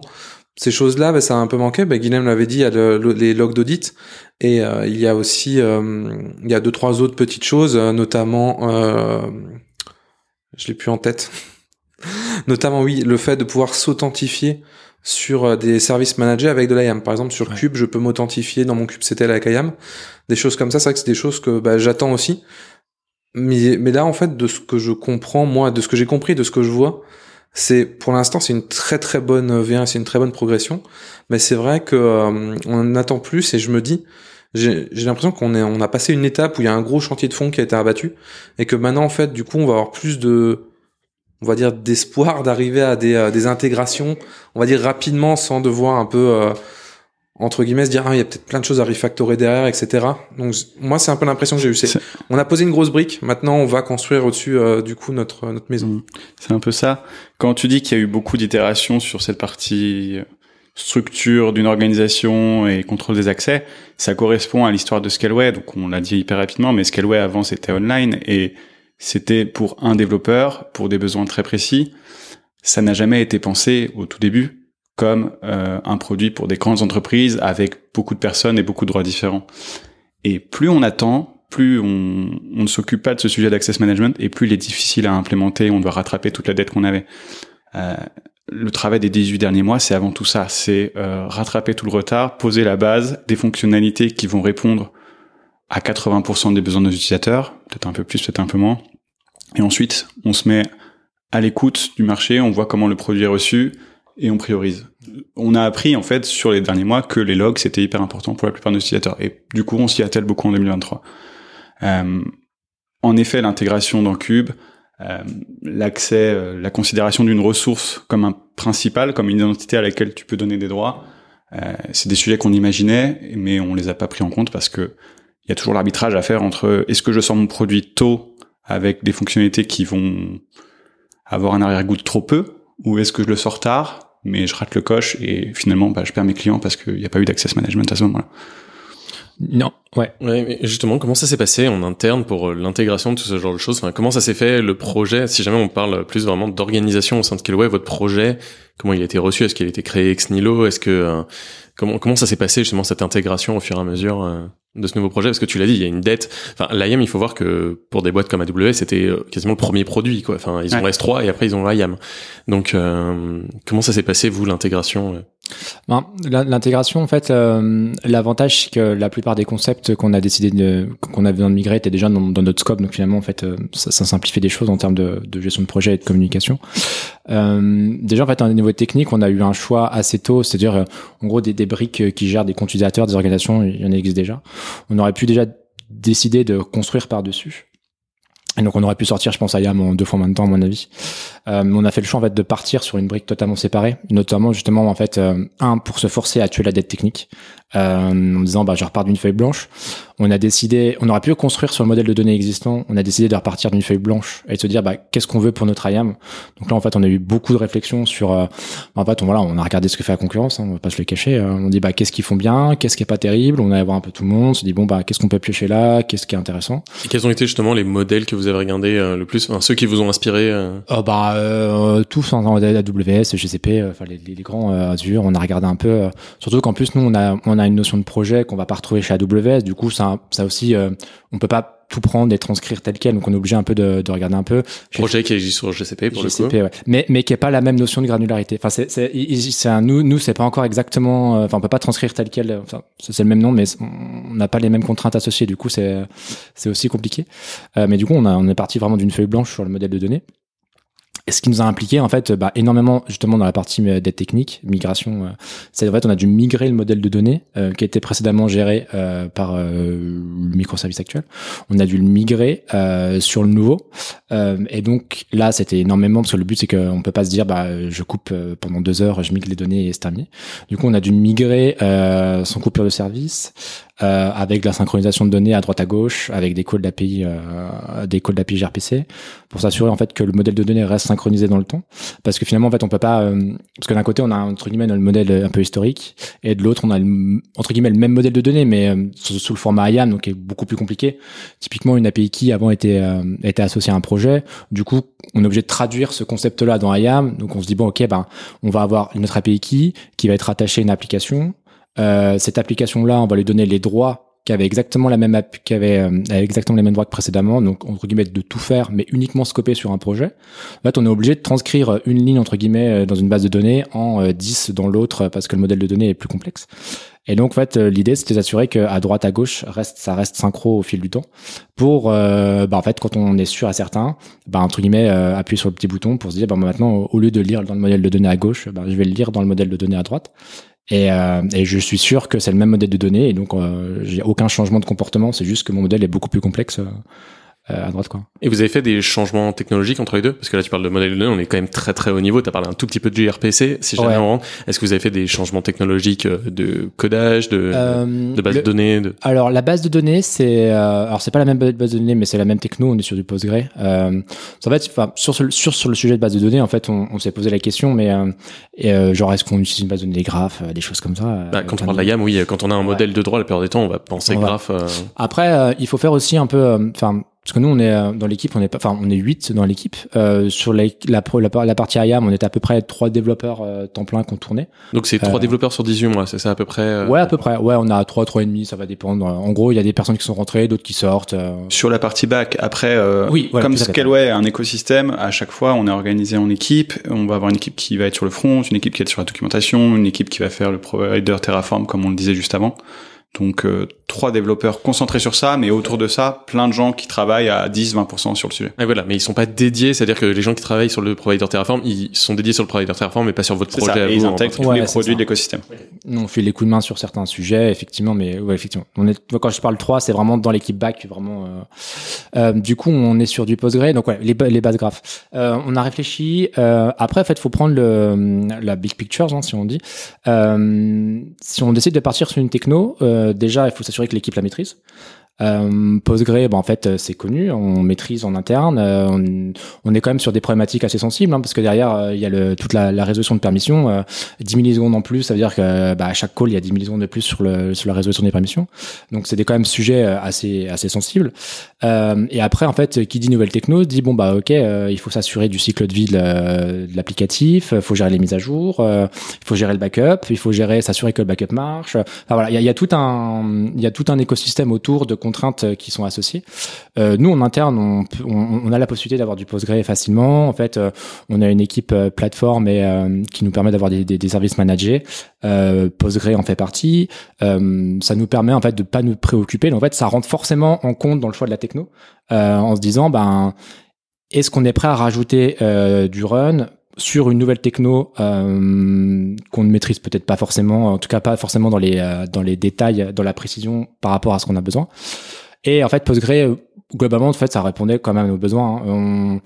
Ces choses-là, bah, ça a un peu manqué. Bah, Guilhem l'avait dit, il y a le- le- les logs d'audit et euh, il y a aussi euh, il y a deux trois autres petites choses, euh, notamment euh, je l'ai plus en tête. notamment oui, le fait de pouvoir s'authentifier sur euh, des services managés avec de l'IAM. Par exemple, sur Cube, je peux m'authentifier dans mon kubectl avec IAM. Des choses comme ça, c'est vrai que c'est des choses que bah, j'attends aussi. Mais, mais là, en fait, de ce que je comprends, moi, de ce que j'ai compris, de ce que je vois, c'est pour l'instant, c'est une très très bonne V1, c'est une très bonne progression. Mais c'est vrai que euh, on en attend plus et je me dis, j'ai j'ai l'impression qu'on est, on a passé une étape où il y a un gros chantier de fond qui a été abattu et que maintenant, en fait, du coup, on va avoir plus de, on va dire, d'espoir d'arriver à des, euh, des intégrations, on va dire rapidement, sans devoir un peu euh, entre guillemets se dire ah il y a peut-être plein de choses à refactorer derrière etc donc moi c'est un peu l'impression que j'ai eu c'est on a posé une grosse brique maintenant on va construire au-dessus euh, du coup notre notre maison. C'est un peu ça. Quand tu dis qu'il y a eu beaucoup d'itérations sur cette partie euh, structure d'une organisation et contrôle des accès, ça correspond à l'histoire de Scaleway. Donc on l'a dit hyper rapidement, mais Scaleway avant c'était online. Et c'était pour un développeur, pour des besoins très précis. Ça n'a jamais été pensé au tout début comme euh, un produit pour des grandes entreprises avec beaucoup de personnes et beaucoup de droits différents. Et plus on attend, plus on, on ne s'occupe pas de ce sujet d'access management et plus il est difficile à implémenter, on doit rattraper toute la dette qu'on avait. Euh, le travail des 18 derniers mois, c'est avant tout ça, c'est euh, rattraper tout le retard, poser la base, des fonctionnalités qui vont répondre à 80% des besoins de nos utilisateurs, peut-être un peu plus, peut-être un peu moins. Et ensuite, on se met à l'écoute du marché, on voit comment le produit est reçu et on priorise. On a appris en fait sur les derniers mois que les logs c'était hyper important pour la plupart de nos utilisateurs et du coup on s'y attelle beaucoup en 2023. Euh, en effet, l'intégration dans Cube, euh, l'accès, euh, la considération d'une ressource comme un principal, comme une identité à laquelle tu peux donner des droits, euh, c'est des sujets qu'on imaginait, mais on les a pas pris en compte parce que il y a toujours l'arbitrage à faire entre est-ce que je sors mon produit tôt avec des fonctionnalités qui vont avoir un arrière-goût de trop peu, ou est-ce que je le sors tard, mais je rate le coche et finalement bah, je perds mes clients parce qu'il n'y a pas eu d'access management à ce moment-là? Non, ouais. Ouais, mais justement, comment ça s'est passé en interne pour euh, l'intégration de tout ce genre de choses? Enfin, Comment ça s'est fait le projet? Si jamais on parle plus vraiment d'organisation au sein de Scaleway, votre projet, comment il a été reçu? Est-ce qu'il a été créé ex nihilo? Est-ce que euh, comment comment ça s'est passé justement cette intégration au fur et à mesure euh, de ce nouveau projet Parce que tu l'as dit, il y a une dette. Enfin, l'IAM, il faut voir que pour des boîtes comme AWS, c'était euh, quasiment le premier produit. Quoi. Enfin, ils ont Ouais. S3 et après ils ont l'IAM. Donc, euh, comment ça s'est passé vous l'intégration euh Ben, L'intégration, en fait, euh, l'avantage, c'est que la plupart des concepts qu'on a décidé de, qu'on a besoin de migrer étaient déjà dans, dans notre scope. Donc finalement, en fait, euh, ça, ça simplifie des choses en termes de, de gestion de projet et de communication. Euh, déjà, en fait, un niveau technique, on a eu un choix assez tôt, c'est-à-dire, en gros, des, des briques qui gèrent des comptes utilisateurs, des organisations, il y en existe déjà. On aurait pu déjà décider de construire par-dessus. Et donc on aurait pu sortir, je pense, à YAM en deux fois moins de temps, à mon avis. Euh, on a fait le choix en fait de partir sur une brique totalement séparée, notamment justement en fait euh, un pour se forcer à tuer la dette technique, euh, en disant bah je repars d'une feuille blanche. On a décidé, on aurait pu construire sur le modèle de données existant. On a décidé de repartir d'une feuille blanche et de se dire bah qu'est-ce qu'on veut pour notre IAM. Donc là en fait on a eu beaucoup de réflexions sur, euh, en fait on voilà on a regardé ce que fait la concurrence, hein, on va pas se le cacher. euh, on dit bah qu'est-ce qu'ils font bien, qu'est-ce qui est pas terrible. On a voir un peu tout le monde, on se dit bon bah qu'est-ce qu'on peut piocher là, qu'est-ce qui est intéressant? Et quels ont été justement les modèles que vous avez regardés euh, le plus Enfin, ceux qui vous ont inspiré euh? Oh bah euh, tous en AWS, GCP, enfin les, les, grands euh, Azure, on a regardé un peu. surtout qu'en plus nous on a on a une notion de projet qu'on va pas retrouver chez AWS. Du coup ça ça aussi euh, on peut pas tout prendre et transcrire tel quel, donc on est obligé un peu de, de regarder un peu. Projet qui existe sur GCP pour le coup. GCP, ouais. Mais mais qui est pas la même notion de granularité. Enfin c'est c'est un nous nous c'est pas encore exactement. euh, Enfin on peut pas transcrire tel quel. Enfin c'est le même nom, mais on n'a pas les mêmes contraintes associées. Du coup c'est c'est aussi compliqué. Euh, mais du coup on a on est parti vraiment d'une feuille blanche sur le modèle de données. Ce qui nous a impliqué en fait bah, énormément justement dans la partie d'aide technique, migration. Euh, c'est en fait on a dû migrer le modèle de données euh, qui était précédemment géré euh, par euh, le microservice actuel. On a dû le migrer euh, sur le nouveau. et donc là c'était énormément parce que le but c'est qu'on peut pas se dire bah je coupe pendant deux heures, je migre les données et c'est terminé. Du coup on a dû migrer sans coupure de service. Euh, avec la synchronisation de données à droite à gauche, avec des calls d'API, euh, des calls d'API gRPC, pour s'assurer en fait que le modèle de données reste synchronisé dans le temps. Parce que finalement, en fait, on peut pas, euh, parce que d'un côté, on a entre guillemets le modèle un peu historique, et de l'autre, on a le, entre guillemets le même modèle de données, mais euh, sous, le format IAM, donc qui est beaucoup plus compliqué. Typiquement, une API qui avant était était associée à un projet. Du coup, on est obligé de traduire ce concept-là dans IAM. Donc, on se dit bon, ok, ben, on va avoir notre API key qui va être attachée à une application euh, cette application-là, on va lui donner les droits qui exactement la même qui avait, euh, exactement les mêmes droits que précédemment, donc entre guillemets de tout faire, mais uniquement scoper sur un projet. En fait, on est obligé de transcrire une ligne entre guillemets euh, dans une base de données en 10 dans l'autre parce que le modèle de données est plus complexe. Et donc en fait, l'idée c'était d'assurer qu'à droite à gauche reste ça reste synchro au fil du temps pour bah, en fait quand on est sûr à certains, bah entre guillemets appuyer sur le petit bouton pour se dire bah maintenant au lieu de lire dans le modèle de données à gauche, bah, je vais le lire dans le modèle de données à droite. Et, euh, et, je suis sûr que c'est le même modèle de données et donc euh, j'ai aucun changement de comportement. C'est juste que mon modèle est beaucoup plus complexe. Euh, à droite quoi. Et vous avez fait des changements technologiques entre les deux? Parce que là tu parles de modèle de données, on est quand même très très haut niveau. Tu as parlé un tout petit peu de gRPC, si jamais on Est-ce que vous avez fait des changements technologiques euh, de codage, de, euh, de base de données de... Alors la base de données, c'est euh, alors c'est pas la même base de données, mais c'est la même techno. On est sur du Postgre. Euh, en fait, enfin sur sur sur le sujet de base de données, en fait, on, on s'est posé la question, mais et, genre est-ce qu'on utilise une base de données graphes, des choses comme ça. Bah, quand on parle de la gamme, oui. Quand on a un modèle de droit, la plupart des temps, on va penser graphe. Après, il faut faire aussi un peu, enfin parce que nous on est euh, dans l'équipe on est pas enfin on est 8 dans l'équipe. Euh, sur la, la, la, la, partie IAM on est à peu près trois développeurs euh, temps plein qu'on tournait. Donc c'est trois euh, développeurs sur 18 mois c'est ça à peu près euh? Ouais à peu près. Ouais on a trois trois et demi ça va dépendre. En gros il y a des personnes qui sont rentrées d'autres qui sortent sur la partie back après oui, comme Scaleway un écosystème à chaque fois on est organisé en équipe. On va avoir une équipe qui va être sur le front une équipe qui va être sur la documentation une équipe qui va faire le provider Terraform comme on le disait juste avant donc euh, trois développeurs concentrés sur ça, mais autour de ça, plein de gens qui travaillent à 10-20% sur le sujet. Et voilà, mais ils sont pas dédiés, c'est-à-dire que les gens qui travaillent sur le provider Terraform, ils sont dédiés sur le provider Terraform, mais pas sur votre projet. Ça, et ils intègrent tous les produits de l'écosystème. On fait les coups de main sur certains sujets, effectivement, mais ouais, effectivement. On est, quand je parle 3, c'est vraiment dans l'équipe back, vraiment. Euh, euh, du coup, on est sur du Postgre, donc ouais, les, les bases graphes. Euh, on a réfléchi. Euh, après, en fait, faut prendre le, la big picture, hein, si on dit. Euh, si on décide de partir sur une techno. Euh, déjà, il faut s'assurer que l'équipe la maîtrise. Euh, Postgre, bah, en fait, euh, c'est connu, on maîtrise en interne. Euh, on, on, est quand même sur des problématiques assez sensibles, hein, parce que derrière, euh, il y a le, toute la, la, résolution de permission. Euh, 10 millisecondes en plus, ça veut dire que bah, à chaque call, il y a 10 millisecondes de plus sur, le, sur la résolution des permissions. Donc, c'est des quand même sujets assez, assez sensibles. et après, en fait, qui dit nouvelle techno dit bon bah ok, il faut s'assurer du cycle de vie de l'applicatif, il faut gérer les mises à jour, il faut gérer le backup, il faut gérer s'assurer que le backup marche. Enfin voilà, il y a, y a, il y a tout un écosystème autour de contraintes euh, qui sont associées. Euh, nous, en interne, on, a la possibilité d'avoir du Postgre facilement. En fait, euh, on a une équipe plateforme qui nous permet d'avoir des, services managés. Postgre en fait partie. ça nous permet en fait de pas nous préoccuper. en fait, ça rentre forcément en compte dans le choix de la techno, en se disant, ben, est-ce qu'on est prêt à rajouter du run sur une nouvelle techno euh, qu'on ne maîtrise peut-être pas forcément, en tout cas pas forcément dans les dans les détails, dans la précision par rapport à ce qu'on a besoin. Et en fait, Postgre, euh, globalement, en fait, ça répondait quand même nos besoins. Hein.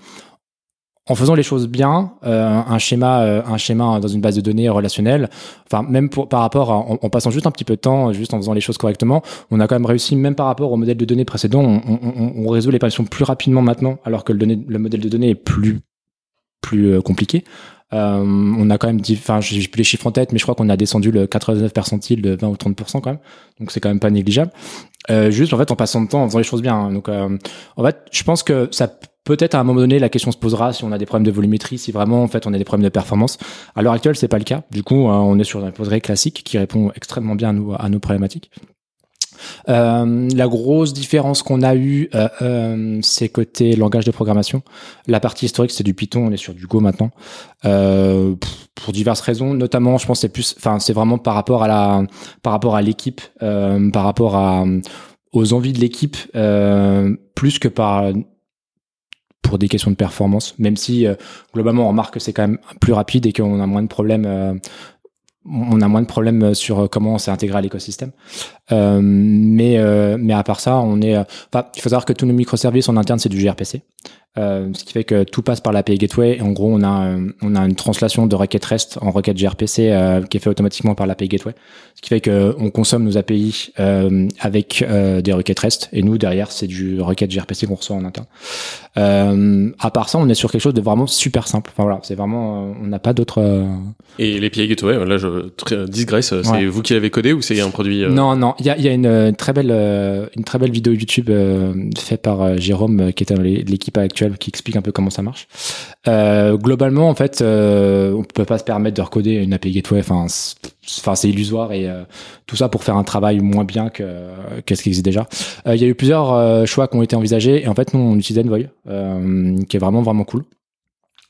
en faisant les choses bien, euh, un schéma, euh, un schéma dans une base de données relationnelle, enfin même pour, par rapport à, en, passant juste un petit peu de temps, juste en faisant les choses correctement, on a quand même réussi, même par rapport au modèle de données précédent, on, on, on résout les patients plus rapidement maintenant, alors que le, donné, le modèle de données est plus plus compliqué. Euh, on a quand même, enfin, j'ai plus les chiffres en tête, mais je crois qu'on a descendu le 89 percentile de 20 ou 30% quand même. Donc c'est quand même pas négligeable. Euh, juste en fait en passant de temps en faisant les choses bien. Hein. Donc euh, en fait, je pense que ça peut-être à un moment donné la question se posera si on a des problèmes de volumétrie, si vraiment en fait on a des problèmes de performance. À l'heure actuelle, c'est pas le cas. Du coup, on est sur un Postgre classique qui répond extrêmement bien à, à nos problématiques. Euh, la grosse différence qu'on a eue, euh, euh, c'est côté langage de programmation. La partie historique, c'est du Python, on est sur du Go maintenant. Pour diverses raisons, notamment, je pense, c'est plus, enfin, c'est vraiment par rapport à la, par rapport à l'équipe, par rapport aux envies de l'équipe, plus que par pour des questions de performance, même si globalement on remarque que c'est quand même plus rapide et qu'on a moins de problèmes. On a moins de problèmes sur comment c'est intégré à l'écosystème. Euh, mais euh, mais à part ça, on est. euh, Enfin, il faut savoir que tous nos microservices en interne c'est du gRPC. Euh, ce qui fait que tout passe par l'API Gateway. Et en gros, on a, euh, on a une translation de requête REST en requête gRPC euh, qui est fait automatiquement par l'API Gateway. Ce qui fait que on consomme nos API euh, avec euh, des requêtes REST. Et nous, derrière, c'est du requête gRPC qu'on reçoit en interne. Euh, à part ça, on est sur quelque chose de vraiment super simple. Enfin voilà, c'est vraiment, euh, on n'a pas d'autres. euh, Et l'API Gateway, là, je digresse, c'est Ouais. vous qui l'avez codé ou c'est un produit euh, Non, non, il y a, il y a une, euh, très belle, euh, une très belle vidéo YouTube euh, faite par euh, Jérôme, euh, qui est dans les- l'équipe actuelle, qui explique un peu comment ça marche. Euh, globalement, en fait, euh, on peut pas se permettre de recoder une API Gateway. C'est- illusoire et euh, tout ça pour faire un travail moins bien que qu'est-ce qui existe déjà. Euh, Il y a eu plusieurs euh, choix qui ont été envisagés et en fait, nous, on utilise Envoy, euh, qui est vraiment vraiment cool.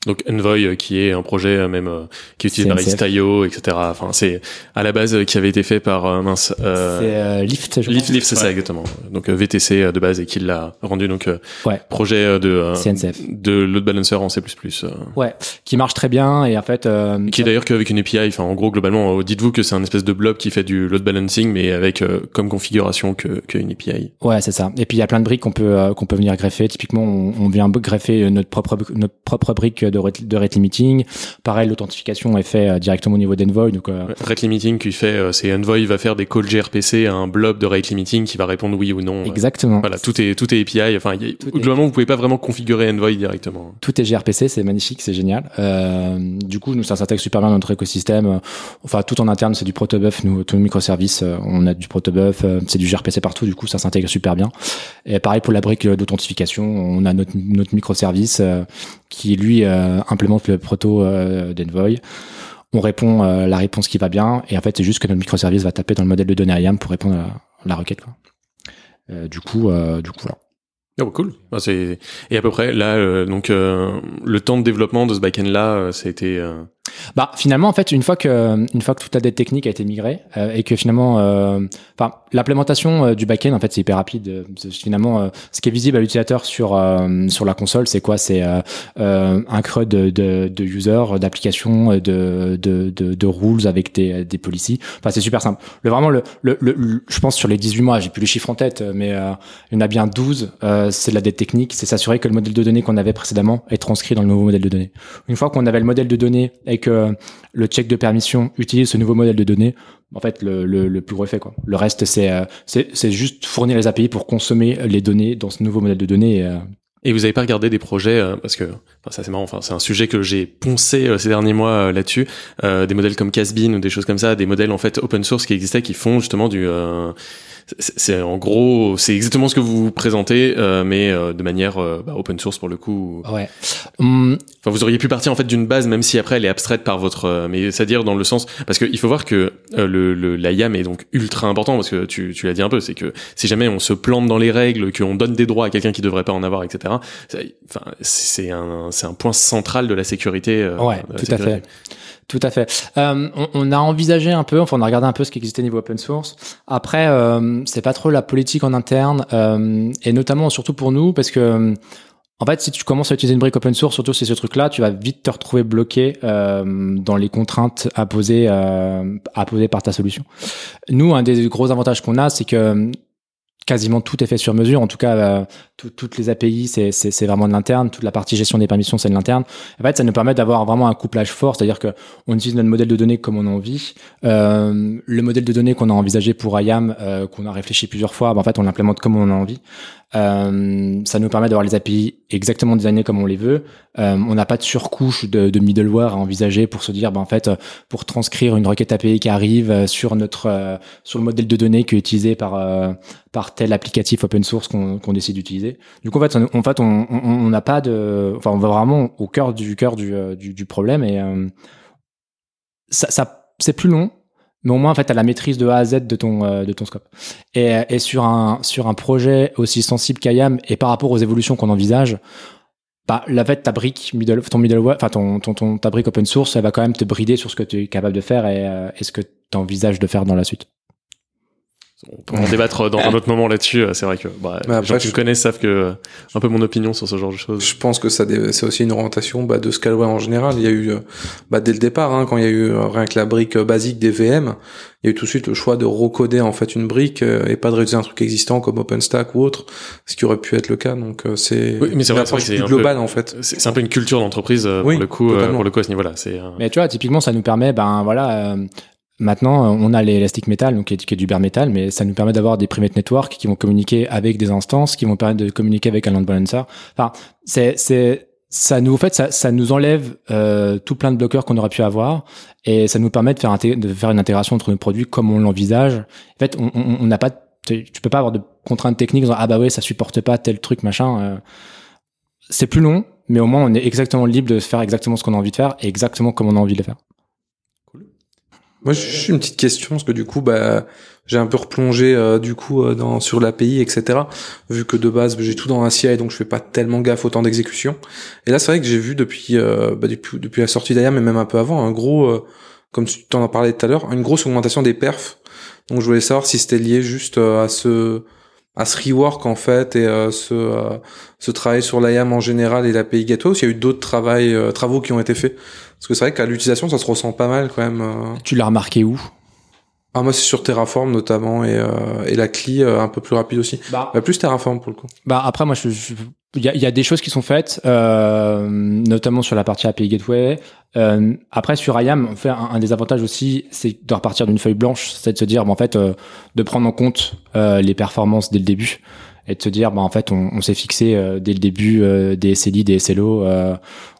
Donc Envoy, euh, qui est un projet euh, même euh, qui utilise CNCF. Arist.io, etc. Enfin, c'est à la base euh, qui avait été fait par euh, mince. euh, C'est euh, Lyft, je Lyft. Lyft, c'est ça exactement. Donc euh, VTC euh, de base et qui l'a rendu donc euh, Ouais. projet euh, de euh, CNCF. de load balancer en C++. euh, Ouais, qui marche très bien et en fait. euh, qui est d'ailleurs qu'avec une API. Enfin, en gros, globalement, euh, dites-vous que c'est un espèce de blob qui fait du load balancing, mais avec euh, comme configuration que qu'une API. Ouais, c'est ça. Et puis il y a plein de briques qu'on peut euh, qu'on peut venir greffer. Typiquement, on, on vient greffer notre propre notre propre brique de rate, de rate limiting. Pareil, l'authentification est fait euh, directement au niveau d'Envoy. Donc euh, Rate limiting qui fait, euh, c'est Envoy va faire des calls gRPC à un blob de rate limiting qui va répondre oui ou non. Exactement. Voilà, tout est tout est API. Enfin, globalement, vous pouvez pas vraiment configurer Envoy directement. tout est gRPC, c'est magnifique, c'est génial. Euh, du coup, nous ça s'intègre super bien dans notre écosystème. Enfin, tout en interne, c'est du protobuf. Nous, tous nos microservices, euh, on a du protobuf. c'est du gRPC partout. Du coup, ça s'intègre super bien. Et pareil pour la brique d'authentification, on a notre notre microservice qui lui euh, implémente le proto euh, d'Envoy. On répond euh, la réponse qui va bien, et en fait, c'est juste que notre microservice va taper dans le modèle de données IAM pour répondre à la requête. Quoi. Euh, du coup, du coup, voilà. Oh, cool. C'est et à peu près là, euh, donc euh, le temps de développement de ce backend là, euh, ça a été. euh, Bah finalement en fait une fois que une fois que toute la dette technique a été migrée euh, et que finalement euh, enfin l'implémentation du backend en fait c'est hyper rapide finalement ce qui est visible à l'utilisateur sur sur la console c'est quoi? C'est un CRUD de, de, de user d'application de, de, de rules avec des des policies enfin c'est super simple le vraiment le, le, le, je pense sur les 18 mois j'ai plus les chiffres en tête mais il y en a bien 12 euh, c'est de la dette technique c'est s'assurer que le modèle de données qu'on avait précédemment est transcrit dans le nouveau modèle de données une fois qu'on avait le modèle de données et que le check de permission utilise ce nouveau modèle de données, en fait, le, le, plus gros fait, quoi. Le reste, c'est, euh, juste fournir les API pour consommer les données dans ce nouveau modèle de données. Et, euh, vous avez pas regardé des projets euh, parce que ça c'est marrant. Enfin, c'est un sujet que j'ai poncé euh, ces derniers mois euh, là-dessus. Euh, des modèles comme Casbin ou des choses comme ça, des modèles en fait open source qui existaient qui font justement du. C'est en gros, c'est exactement ce que vous présentez, euh, mais euh, de manière euh, bah, open source pour le coup. Ouais. Hum, Enfin, vous auriez pu partir en fait d'une base, même si après elle est abstraite par votre, euh, mais c'est-à-dire dans le sens, parce qu'il faut voir que euh, le, le la YAM est donc ultra important parce que tu, tu l'as dit un peu, c'est que si jamais on se plante dans les règles, qu'on donne des droits à quelqu'un qui devrait pas en avoir, etc. c'est- Enfin, c'est un c'est un point central de la sécurité. euh, Ouais, tout à fait. Tout à fait. Euh, on, on a envisagé un peu, enfin on a regardé un peu ce qui existait niveau open source. Après, euh, c'est pas trop la politique en interne, euh, et notamment surtout pour nous, parce que euh, en fait, si tu commences à utiliser une brique open source, surtout c'est ce truc-là, tu vas vite te retrouver bloqué euh, dans les contraintes imposées, euh, imposées par ta solution. Nous, un des gros avantages qu'on a, c'est que quasiment tout est fait sur mesure. En tout cas, euh, tout- toutes les API, c'est- vraiment de l'interne. Toute la partie gestion des permissions, c'est de l'interne. En fait, ça nous permet d'avoir vraiment un couplage fort, c'est-à-dire que on utilise notre modèle de données comme on a envie. Euh, le modèle de données qu'on a envisagé pour IAM, euh, qu'on a réfléchi plusieurs fois, ben, en fait, on l'implémente comme on a envie. Euh, ça nous permet d'avoir les API exactement designées comme on les veut. Euh, on n'a pas de surcouche de, de middleware à envisager pour se dire, ben, en fait, euh, pour transcrire une requête API qui arrive euh, sur notre euh, sur le modèle de données qui est utilisé par par tel applicatif open source qu'on qu'on décide d'utiliser. Du coup, en fait, on, en fait, on n'a pas de, enfin, on va vraiment au cœur du cœur du du, du problème et ça, ça c'est plus long, mais au moins en fait t'as la maîtrise de A à Z de ton euh, de ton scope. Et, et sur un sur un projet aussi sensible qu'IAM et par rapport aux évolutions qu'on envisage, bah la fait ta brique middle ton middleware, enfin ton, ton ton ta brique open source, elle va quand même te brider sur ce que tu es capable de faire et, euh, et ce que tu envisages de faire dans la suite. On peut en débattre dans un autre moment là-dessus. C'est vrai que bah, Mais les gens après, qui me je- connaissent savent que un peu mon opinion sur ce genre de choses. Je pense que ça, dé- c'est aussi une orientation bah, de Scalway en général. Il y a eu, euh, bah, dès le départ, hein, quand il y a eu euh, rien que la brique euh, basique des VM, il y a eu tout de suite le choix de recoder en fait une brique euh, et pas de réutiliser un truc existant comme OpenStack ou autre, ce qui aurait pu être le cas. Donc euh, c'est Oui, mais c'est vrai, c'est un peu- en fait. C'est un peu une culture d'entreprise euh, pour Oui, le coup, euh, totalement. pour le coup à ce niveau-là. C'est euh, Mais tu vois, typiquement, ça nous permet, ben voilà, euh, maintenant, on a l'élastic metal, donc qui est, qui est du bare metal, mais ça nous permet d'avoir des private networks qui vont communiquer avec des instances, qui vont permettre de communiquer avec un load balancer. Enfin, c'est, c'est, ça nous, fait, ça, ça nous enlève euh, tout plein de bloqueurs qu'on aurait pu avoir, et ça nous permet de faire, de faire une intégration entre nos produits comme on l'envisage. En fait, on n'a pas, tu peux pas avoir de contraintes techniques, en disant, ah bah ouais, ça supporte pas tel truc, machin. euh. c'est plus long, mais au moins on est exactement libre de faire exactement ce qu'on a envie de faire et exactement comme on a envie de le faire. Moi, j'ai une petite question parce que du coup, bah, j'ai un peu replongé euh, du coup euh, dans sur l'API, etc. Vu que de base, j'ai tout dans un CI, donc je fais pas tellement gaffe au temps d'exécution. Et là, c'est vrai que j'ai vu depuis euh, bah, depuis depuis la sortie d'IAM, mais même un peu avant, un gros, euh, comme tu t'en as parlé tout à l'heure, une grosse augmentation des perfs. Donc, je voulais savoir si c'était lié juste euh, à ce à ce rework en fait et euh, ce ce travail sur l'IAM en général et l'API Gateway ou s'il y a eu d'autres travaux qui ont été faits parce que c'est vrai qu'à l'utilisation ça se ressent pas mal quand même euh. Tu l'as remarqué où? Ah moi c'est sur Terraform notamment et, euh, et la CLI euh, un peu plus rapide aussi. Bah. Euh, plus Terraform pour le coup. Bah après moi je je- il y a, il y a des choses qui sont faites euh, notamment sur la partie API Gateway. Euh, après sur IAM on fait un, un des avantages aussi c'est de repartir d'une feuille blanche, c'est de se dire bah, en fait euh, de prendre en compte euh, les performances dès le début et de se dire bah en fait on, on s'est fixé euh, dès le début euh, des SLI des SLO euh,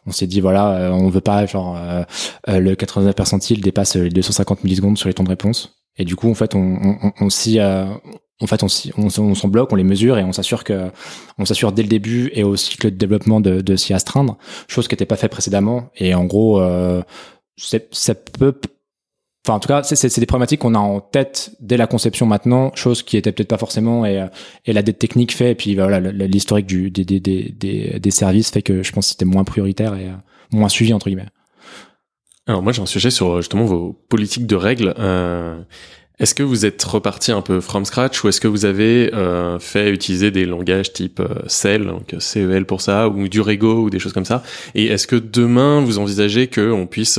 on s'est dit voilà euh, on veut pas genre euh, euh, le 89 percentile dépasse les 250 millisecondes sur les temps de réponse. Et du coup en fait on on, on, s'y en fait on on, s'en- bloque on les mesure et on s'assure que on s'assure dès le début et au cycle de développement de, de s'y astreindre chose qui n'était pas fait précédemment. Et en gros ça peut Enfin, en tout cas, c'est- des problématiques qu'on a en tête dès la conception maintenant, chose qui était peut-être pas forcément et, euh, et la dette technique fait, et puis voilà, l'historique du des, des, des, des, services fait que je pense que c'était moins prioritaire et euh, moins suivi entre guillemets. Alors moi j'ai un sujet sur justement vos politiques de règles. Euh, est-ce que vous êtes reparti un peu from scratch ou est-ce que vous avez euh, fait utiliser des langages type euh, CEL, donc CEL pour ça, ou du Rego ou des choses comme ça? Et est-ce que demain vous envisagez que on puisse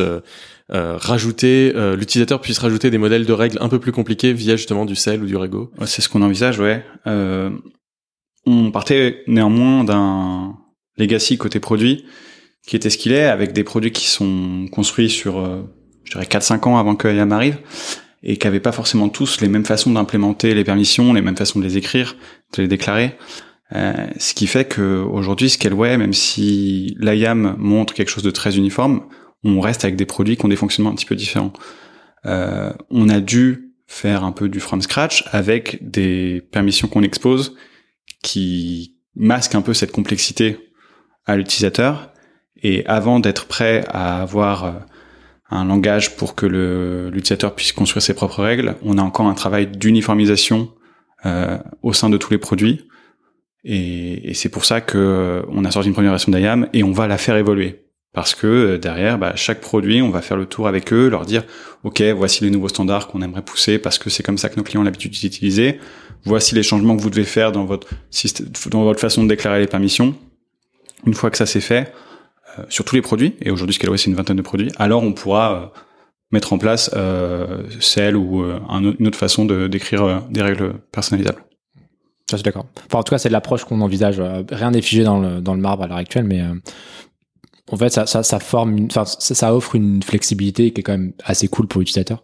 euh, rajouter, euh, l'utilisateur puisse rajouter des modèles de règles un peu plus compliqués via justement du CEL ou du Rego c'est ce qu'on envisage, ouais. Euh, on partait néanmoins d'un legacy côté produit qui était ce qu'il est, avec des produits qui sont construits sur, euh, je dirais, 4-5 ans avant que IAM arrive, et qui n'avaient pas forcément tous les mêmes façons d'implémenter les permissions, les mêmes façons de les écrire, de les déclarer. Euh, ce qui fait que aujourd'hui, Scaleway, même si l'IAM montre quelque chose de très uniforme, on reste avec des produits qui ont des fonctionnements un petit peu différents. Euh, on a dû faire un peu du from scratch avec des permissions qu'on expose qui masquent un peu cette complexité à l'utilisateur. Et avant d'être prêt à avoir euh, un langage pour que l'utilisateur puisse construire ses propres règles, on a encore un travail d'uniformisation euh, au sein de tous les produits. Et, c'est pour ça que euh, on a sorti une première version d'IAM et on va la faire évoluer. Parce que euh, derrière, bah, chaque produit, on va faire le tour avec eux, leur dire, OK, voici les nouveaux standards qu'on aimerait pousser parce que c'est comme ça que nos clients ont l'habitude d'utiliser. Voici les changements que vous devez faire dans votre système, dans votre façon de déclarer les permissions. Une fois que ça c'est fait, euh, sur tous les produits, et aujourd'hui Scaleway c'est une vingtaine de produits, alors on pourra euh, mettre en place celle ou une autre façon d'écrire des règles personnalisables. Je suis d'accord. En tout cas, c'est l'approche qu'on envisage. Rien n'est figé dans le, dans le marbre à l'heure actuelle, mais en fait, ça, forme, une, enfin, ça, ça offre une flexibilité qui est quand même assez cool pour l'utilisateur.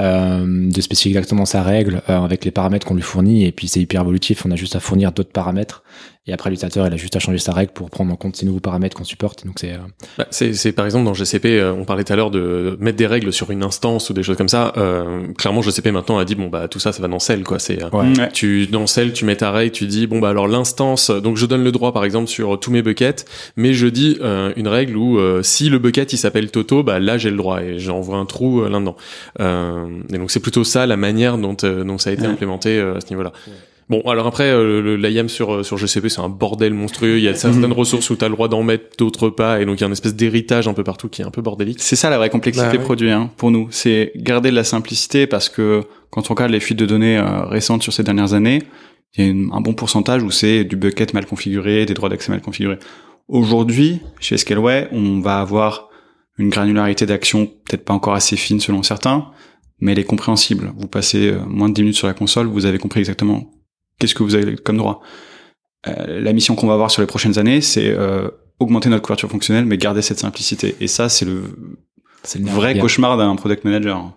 Euh, de spécifier exactement sa règle euh, avec les paramètres qu'on lui fournit et puis c'est hyper évolutif on a juste à fournir d'autres paramètres et après l'utilisateur il a juste à changer sa règle pour prendre en compte ces nouveaux paramètres qu'on supporte donc c'est euh, Bah, c'est, c'est par exemple dans GCP, euh, on parlait tout à l'heure de mettre des règles sur une instance ou des choses comme ça. Euh, clairement, GCP maintenant a dit bon bah tout ça, ça va dans Cell quoi. C'est euh, Ouais. Tu dans Cell, tu mets ta règle, tu dis bon bah alors l'instance. Donc je donne le droit par exemple sur tous mes buckets, mais je dis euh, une règle où euh, si le bucket il s'appelle Toto, bah là j'ai le droit et j'envoie un trou euh, là-dedans. Euh, et donc c'est plutôt ça la manière dont euh, dont ça a été Ouais. implémenté euh, à ce niveau-là. Bon, alors après, euh, le- l'IAM sur, euh, sur GCP, c'est un bordel monstrueux. Il y a certaines ressources où tu as le droit d'en mettre, d'autres pas. Et donc, il y a une espèce d'héritage un peu partout qui est un peu bordélique. C'est ça la vraie complexité Bah produit hein, pour nous. C'est garder de la simplicité parce que quand on regarde les fuites de données euh, récentes sur ces dernières années, il y a une- un bon pourcentage où c'est du bucket mal configuré, des droits d'accès mal configurés. Aujourd'hui, chez Scaleway, on va avoir une granularité d'action peut-être pas encore assez fine selon certains, mais elle est compréhensible. Vous passez euh, moins de 10 minutes sur la console, vous avez compris exactement qu'est-ce que vous avez comme droit? Euh, la mission qu'on va avoir sur les prochaines années, c'est euh, augmenter notre couverture fonctionnelle, mais garder cette simplicité. Et ça, c'est le, le nerf vrai cauchemar d'un product manager.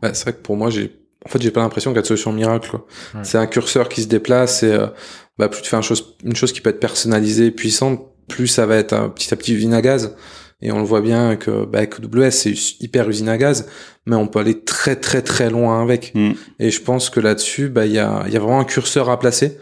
Bah, c'est vrai que pour moi, j'ai, en fait, j'ai pas l'impression qu'il y a de solution miracle, quoi. Ouais. C'est un curseur qui se déplace et, euh, bah, plus tu fais une chose, une chose qui peut être personnalisée et puissante, plus ça va être un petit à petit usine à gaz. Et on le voit bien que, bah, c'est hyper usine à gaz, mais on peut aller très, très, très loin avec. Mm. Et je pense que là-dessus, bah, il y a, il y a vraiment un curseur à placer.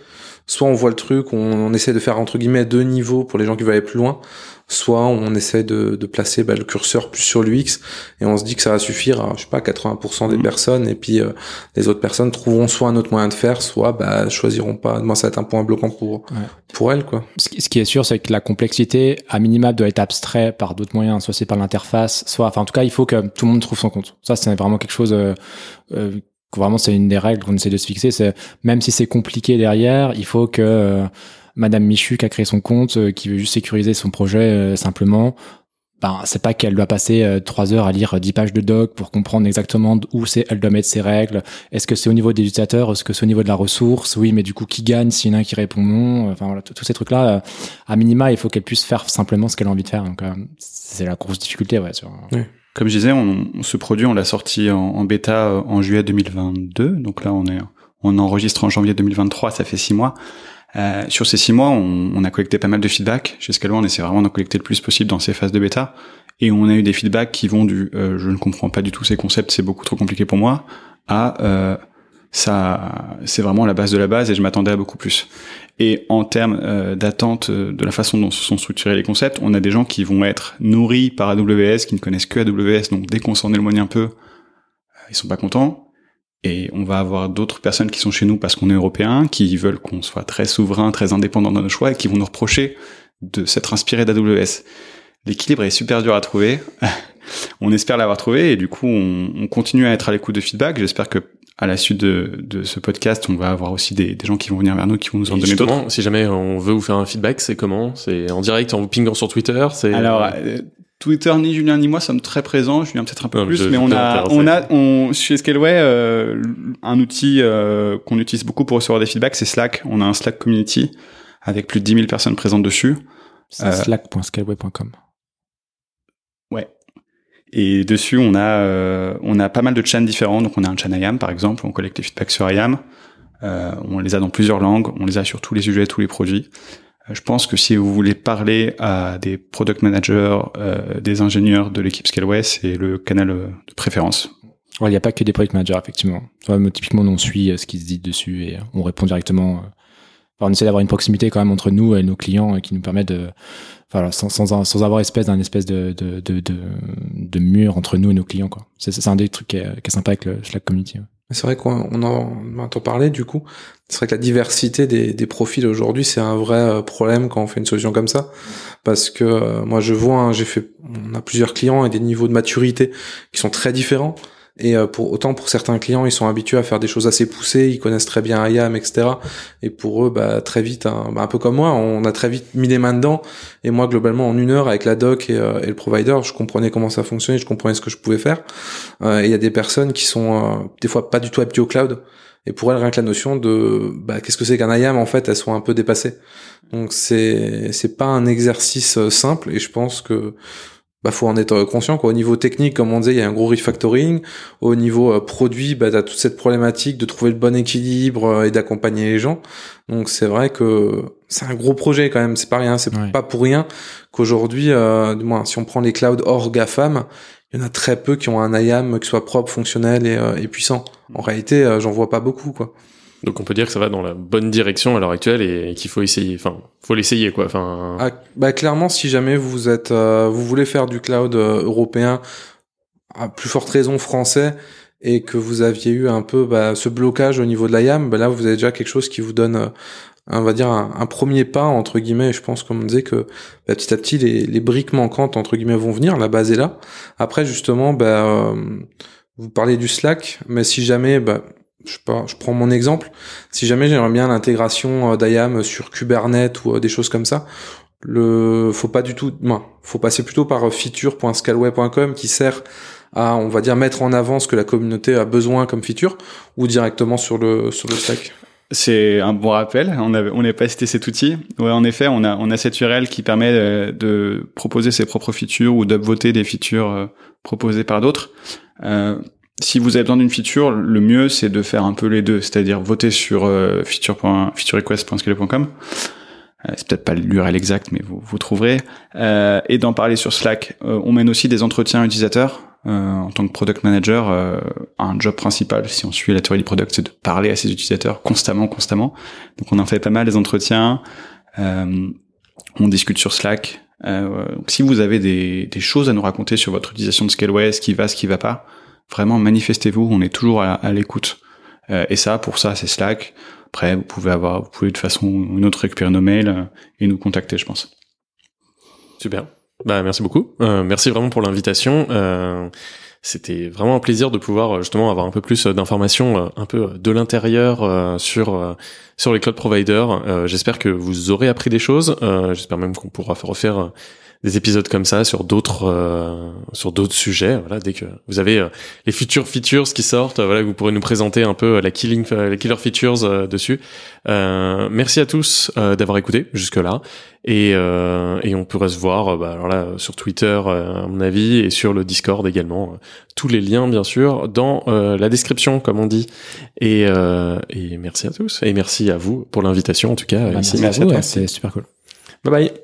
Soit on voit le truc, on, on essaie de faire, entre guillemets, deux niveaux pour les gens qui veulent aller plus loin. Soit on essaie de, de placer bah, le curseur plus sur l'UX et on se dit que ça va suffire à, je sais pas, 80% Mm. des personnes et puis euh, les autres personnes trouveront soit un autre moyen de faire, soit bah, choisiront pas. Moi, ça va être un point bloquant pour, pour elles, quoi. Ce qui ce qui est sûr, c'est que la complexité, à minima, doit être abstrait par d'autres moyens, soit c'est par l'interface, soit, enfin, en tout cas, il faut que tout le monde trouve son compte. Ça, c'est vraiment quelque chose, euh, euh, vraiment, c'est une des règles qu'on essaie de se fixer. C'est même si c'est compliqué derrière, il faut que euh, Madame Michu qui a créé son compte, euh, qui veut juste sécuriser son projet euh, simplement. Ben, c'est pas qu'elle doit passer euh, trois heures à lire 10 pages de doc pour comprendre exactement où c'est, elle doit mettre ses règles. Est-ce que c'est au niveau des utilisateurs? Est-ce que c'est au niveau de la ressource? Oui, mais du coup, qui gagne s'il y en a un qui répond non? Enfin, voilà, tous ces trucs-là, euh, à minima, il faut qu'elle puisse faire simplement ce qu'elle a envie de faire. Donc, euh, c'est la grosse difficulté, ouais, sur, Comme je disais, on, ce produit, on l'a sorti en, en bêta euh, en juillet 2022. Donc là, on est, on enregistre en janvier 2023. Ça fait six mois. Euh, sur ces six mois, on, on a collecté pas mal de feedback. Chez Scaleway, on essaie vraiment d'en collecter le plus possible dans ces phases de bêta. Et on a eu des feedbacks qui vont du euh, je ne comprends pas du tout ces concepts, c'est beaucoup trop compliqué pour moi, à ça, c'est vraiment la base de la base et je m'attendais à beaucoup plus. Et en termes euh, d'attente euh, de la façon dont se sont structurés les concepts, on a des gens qui vont être nourris par AWS, qui ne connaissent que AWS, donc dès qu'on s'en éloigne un peu, euh, ils sont pas contents. Et on va avoir d'autres personnes qui sont chez nous parce qu'on est européens, qui veulent qu'on soit très souverain, très indépendant dans nos choix et qui vont nous reprocher de s'être inspiré d'AWS. L'équilibre est super dur à trouver. on espère l'avoir trouvé et du coup on, on continue à être à l'écoute de feedback. J'espère que à la suite de, de ce podcast, on va avoir aussi des, des gens qui vont venir vers nous, qui vont nous en Et donner d'autres. justement, si jamais on veut vous faire un feedback, c'est comment? C'est en direct, en vous pingant sur Twitter C'est Alors, euh, Twitter, ni Julien ni moi sommes très présents. Julien peut-être un peu Non, plus, mais on a, on a, on, chez Scaleway, euh, un outil euh, qu'on utilise beaucoup pour recevoir des feedbacks, c'est Slack. On a un Slack community avec plus de 10 000 personnes présentes dessus. Euh, slack.scaleway.com. Ouais. Et dessus, on a, euh, on a pas mal de chans différents. Donc, on a un chan IAM, par exemple. On collecte les feedbacks sur IAM. Euh, on les a dans plusieurs langues. On les a sur tous les sujets, tous les produits. Euh, Je pense que si vous voulez parler à des product managers, euh, des ingénieurs de l'équipe Scaleway, c'est le canal de préférence. Il n'y a pas que des project managers, effectivement. Ouais, mais typiquement, on suit ce qui se dit dessus et on répond directement. On essaie d'avoir une proximité quand même entre nous et nos clients qui nous permet de, voilà, sans, sans, sans avoir espèce d'un espèce de, mur entre nous et nos clients, quoi. C'est, un des trucs qui est, sympa avec le Slack Community. C'est vrai qu'on on en entend parler du coup. C'est vrai que la diversité des, des profils aujourd'hui, c'est un vrai euh, problème quand on fait une solution comme ça. Parce que euh, moi je vois, hein, j'ai fait, on a plusieurs clients et des niveaux de maturité qui sont très différents. Et euh, pour autant pour certains clients, ils sont habitués à faire des choses assez poussées, ils connaissent très bien IAM, etc. Et pour eux, bah très vite, hein, bah, un peu comme moi, on a très vite mis les mains dedans. Et moi, globalement, en une heure avec la doc et, euh, et le provider, je comprenais comment ça fonctionnait, je comprenais ce que je pouvais faire. Euh, et il y a des personnes qui sont euh, des fois pas du tout habituées au cloud. Et pour elles, rien que la notion de bah, qu'est-ce que c'est qu'un IAM, en fait, elles sont un peu dépassées. Donc c'est c'est pas un exercice euh, simple. Et je pense que bah faut en être conscient quoi. Au niveau technique, comme on disait, il y a un gros refactoring. Au niveau euh, produit, bah t'as toute cette problématique de trouver le bon équilibre euh, et d'accompagner les gens. Donc c'est vrai que c'est un gros projet quand même. C'est pas rien. C'est pas pour rien qu'aujourd'hui, euh, du moins si on prend les clouds hors GAFAM, il y en a très peu qui ont un IAM qui soit propre, fonctionnel et, euh, et puissant. En réalité, euh, j'en vois pas beaucoup quoi. Donc on peut dire que ça va dans la bonne direction à l'heure actuelle et qu'il faut essayer. Enfin, faut l'essayer quoi. Enfin, Ah, bah clairement, si jamais vous êtes, euh, vous voulez faire du cloud euh, européen, à plus forte raison français, et que vous aviez eu un peu bah, ce blocage au niveau de la YAM, bah là vous avez déjà quelque chose qui vous donne, euh, on va dire, un, premier pas entre guillemets. Je pense, comme on disait, que bah, petit à petit les, les, briques manquantes entre guillemets vont venir. La base est là. Après, justement, bah, euh, vous parlez du Slack, mais si jamais, bah, je, pas, je prends mon exemple, si jamais j'aimerais bien l'intégration euh, d'IAM sur Kubernetes ou des choses comme ça, le faut pas du tout, ben, faut passer plutôt par feature.scalway.com qui sert à, on va dire, mettre en avant ce que la communauté a besoin comme feature, ou directement sur le sur le Slack. C'est un bon rappel. On avait, on pas cité cet outil. Ouais, en effet, on a, on a cette URL qui permet de, proposer ses propres features ou d'upvoter des features euh, proposées par d'autres. Euh, si vous avez besoin d'une feature, le mieux c'est de faire un peu les deux, c'est-à-dire voter sur euh, feature.featurerequest.scale.com. Euh, c'est peut-être pas l'URL exact, mais vous, vous trouverez. Euh, et d'en parler sur Slack. Euh, on mène aussi des entretiens utilisateurs en tant que product manager, un job principal, si on suit la théorie du product, c'est de parler à ses utilisateurs constamment, constamment. Donc on en fait pas mal des entretiens. On discute sur Slack. donc si vous avez des, des, choses à nous raconter sur votre utilisation de Scaleway, ce qui va, ce qui va pas, vraiment manifestez-vous. On est toujours à, à l'écoute. et ça, pour ça, c'est Slack. Après, vous pouvez avoir, vous pouvez de façon une autre récupérer nos mails et nous contacter, je pense. Super. Bah, merci beaucoup. Euh, merci vraiment pour l'invitation. Euh, c'était vraiment un plaisir de pouvoir justement avoir un peu plus d'informations euh, un peu de l'intérieur euh, sur euh, sur les cloud providers. J'espère que vous aurez appris des choses. J'espère même qu'on pourra refaire des épisodes comme ça sur d'autres euh, sur d'autres sujets. Voilà, dès que vous avez euh, les futures features qui sortent, euh, voilà, vous pourrez nous présenter un peu la killing, les killer features dessus. merci à tous d'avoir écouté jusque là, et et on pourrait se voir, bah, alors là sur Twitter à mon avis et sur le Discord également. tous les liens bien sûr dans la description comme on dit. Et et merci à tous et merci à vous pour l'invitation en tout cas. Bah, merci, merci à toi. C'est super cool. Bye bye.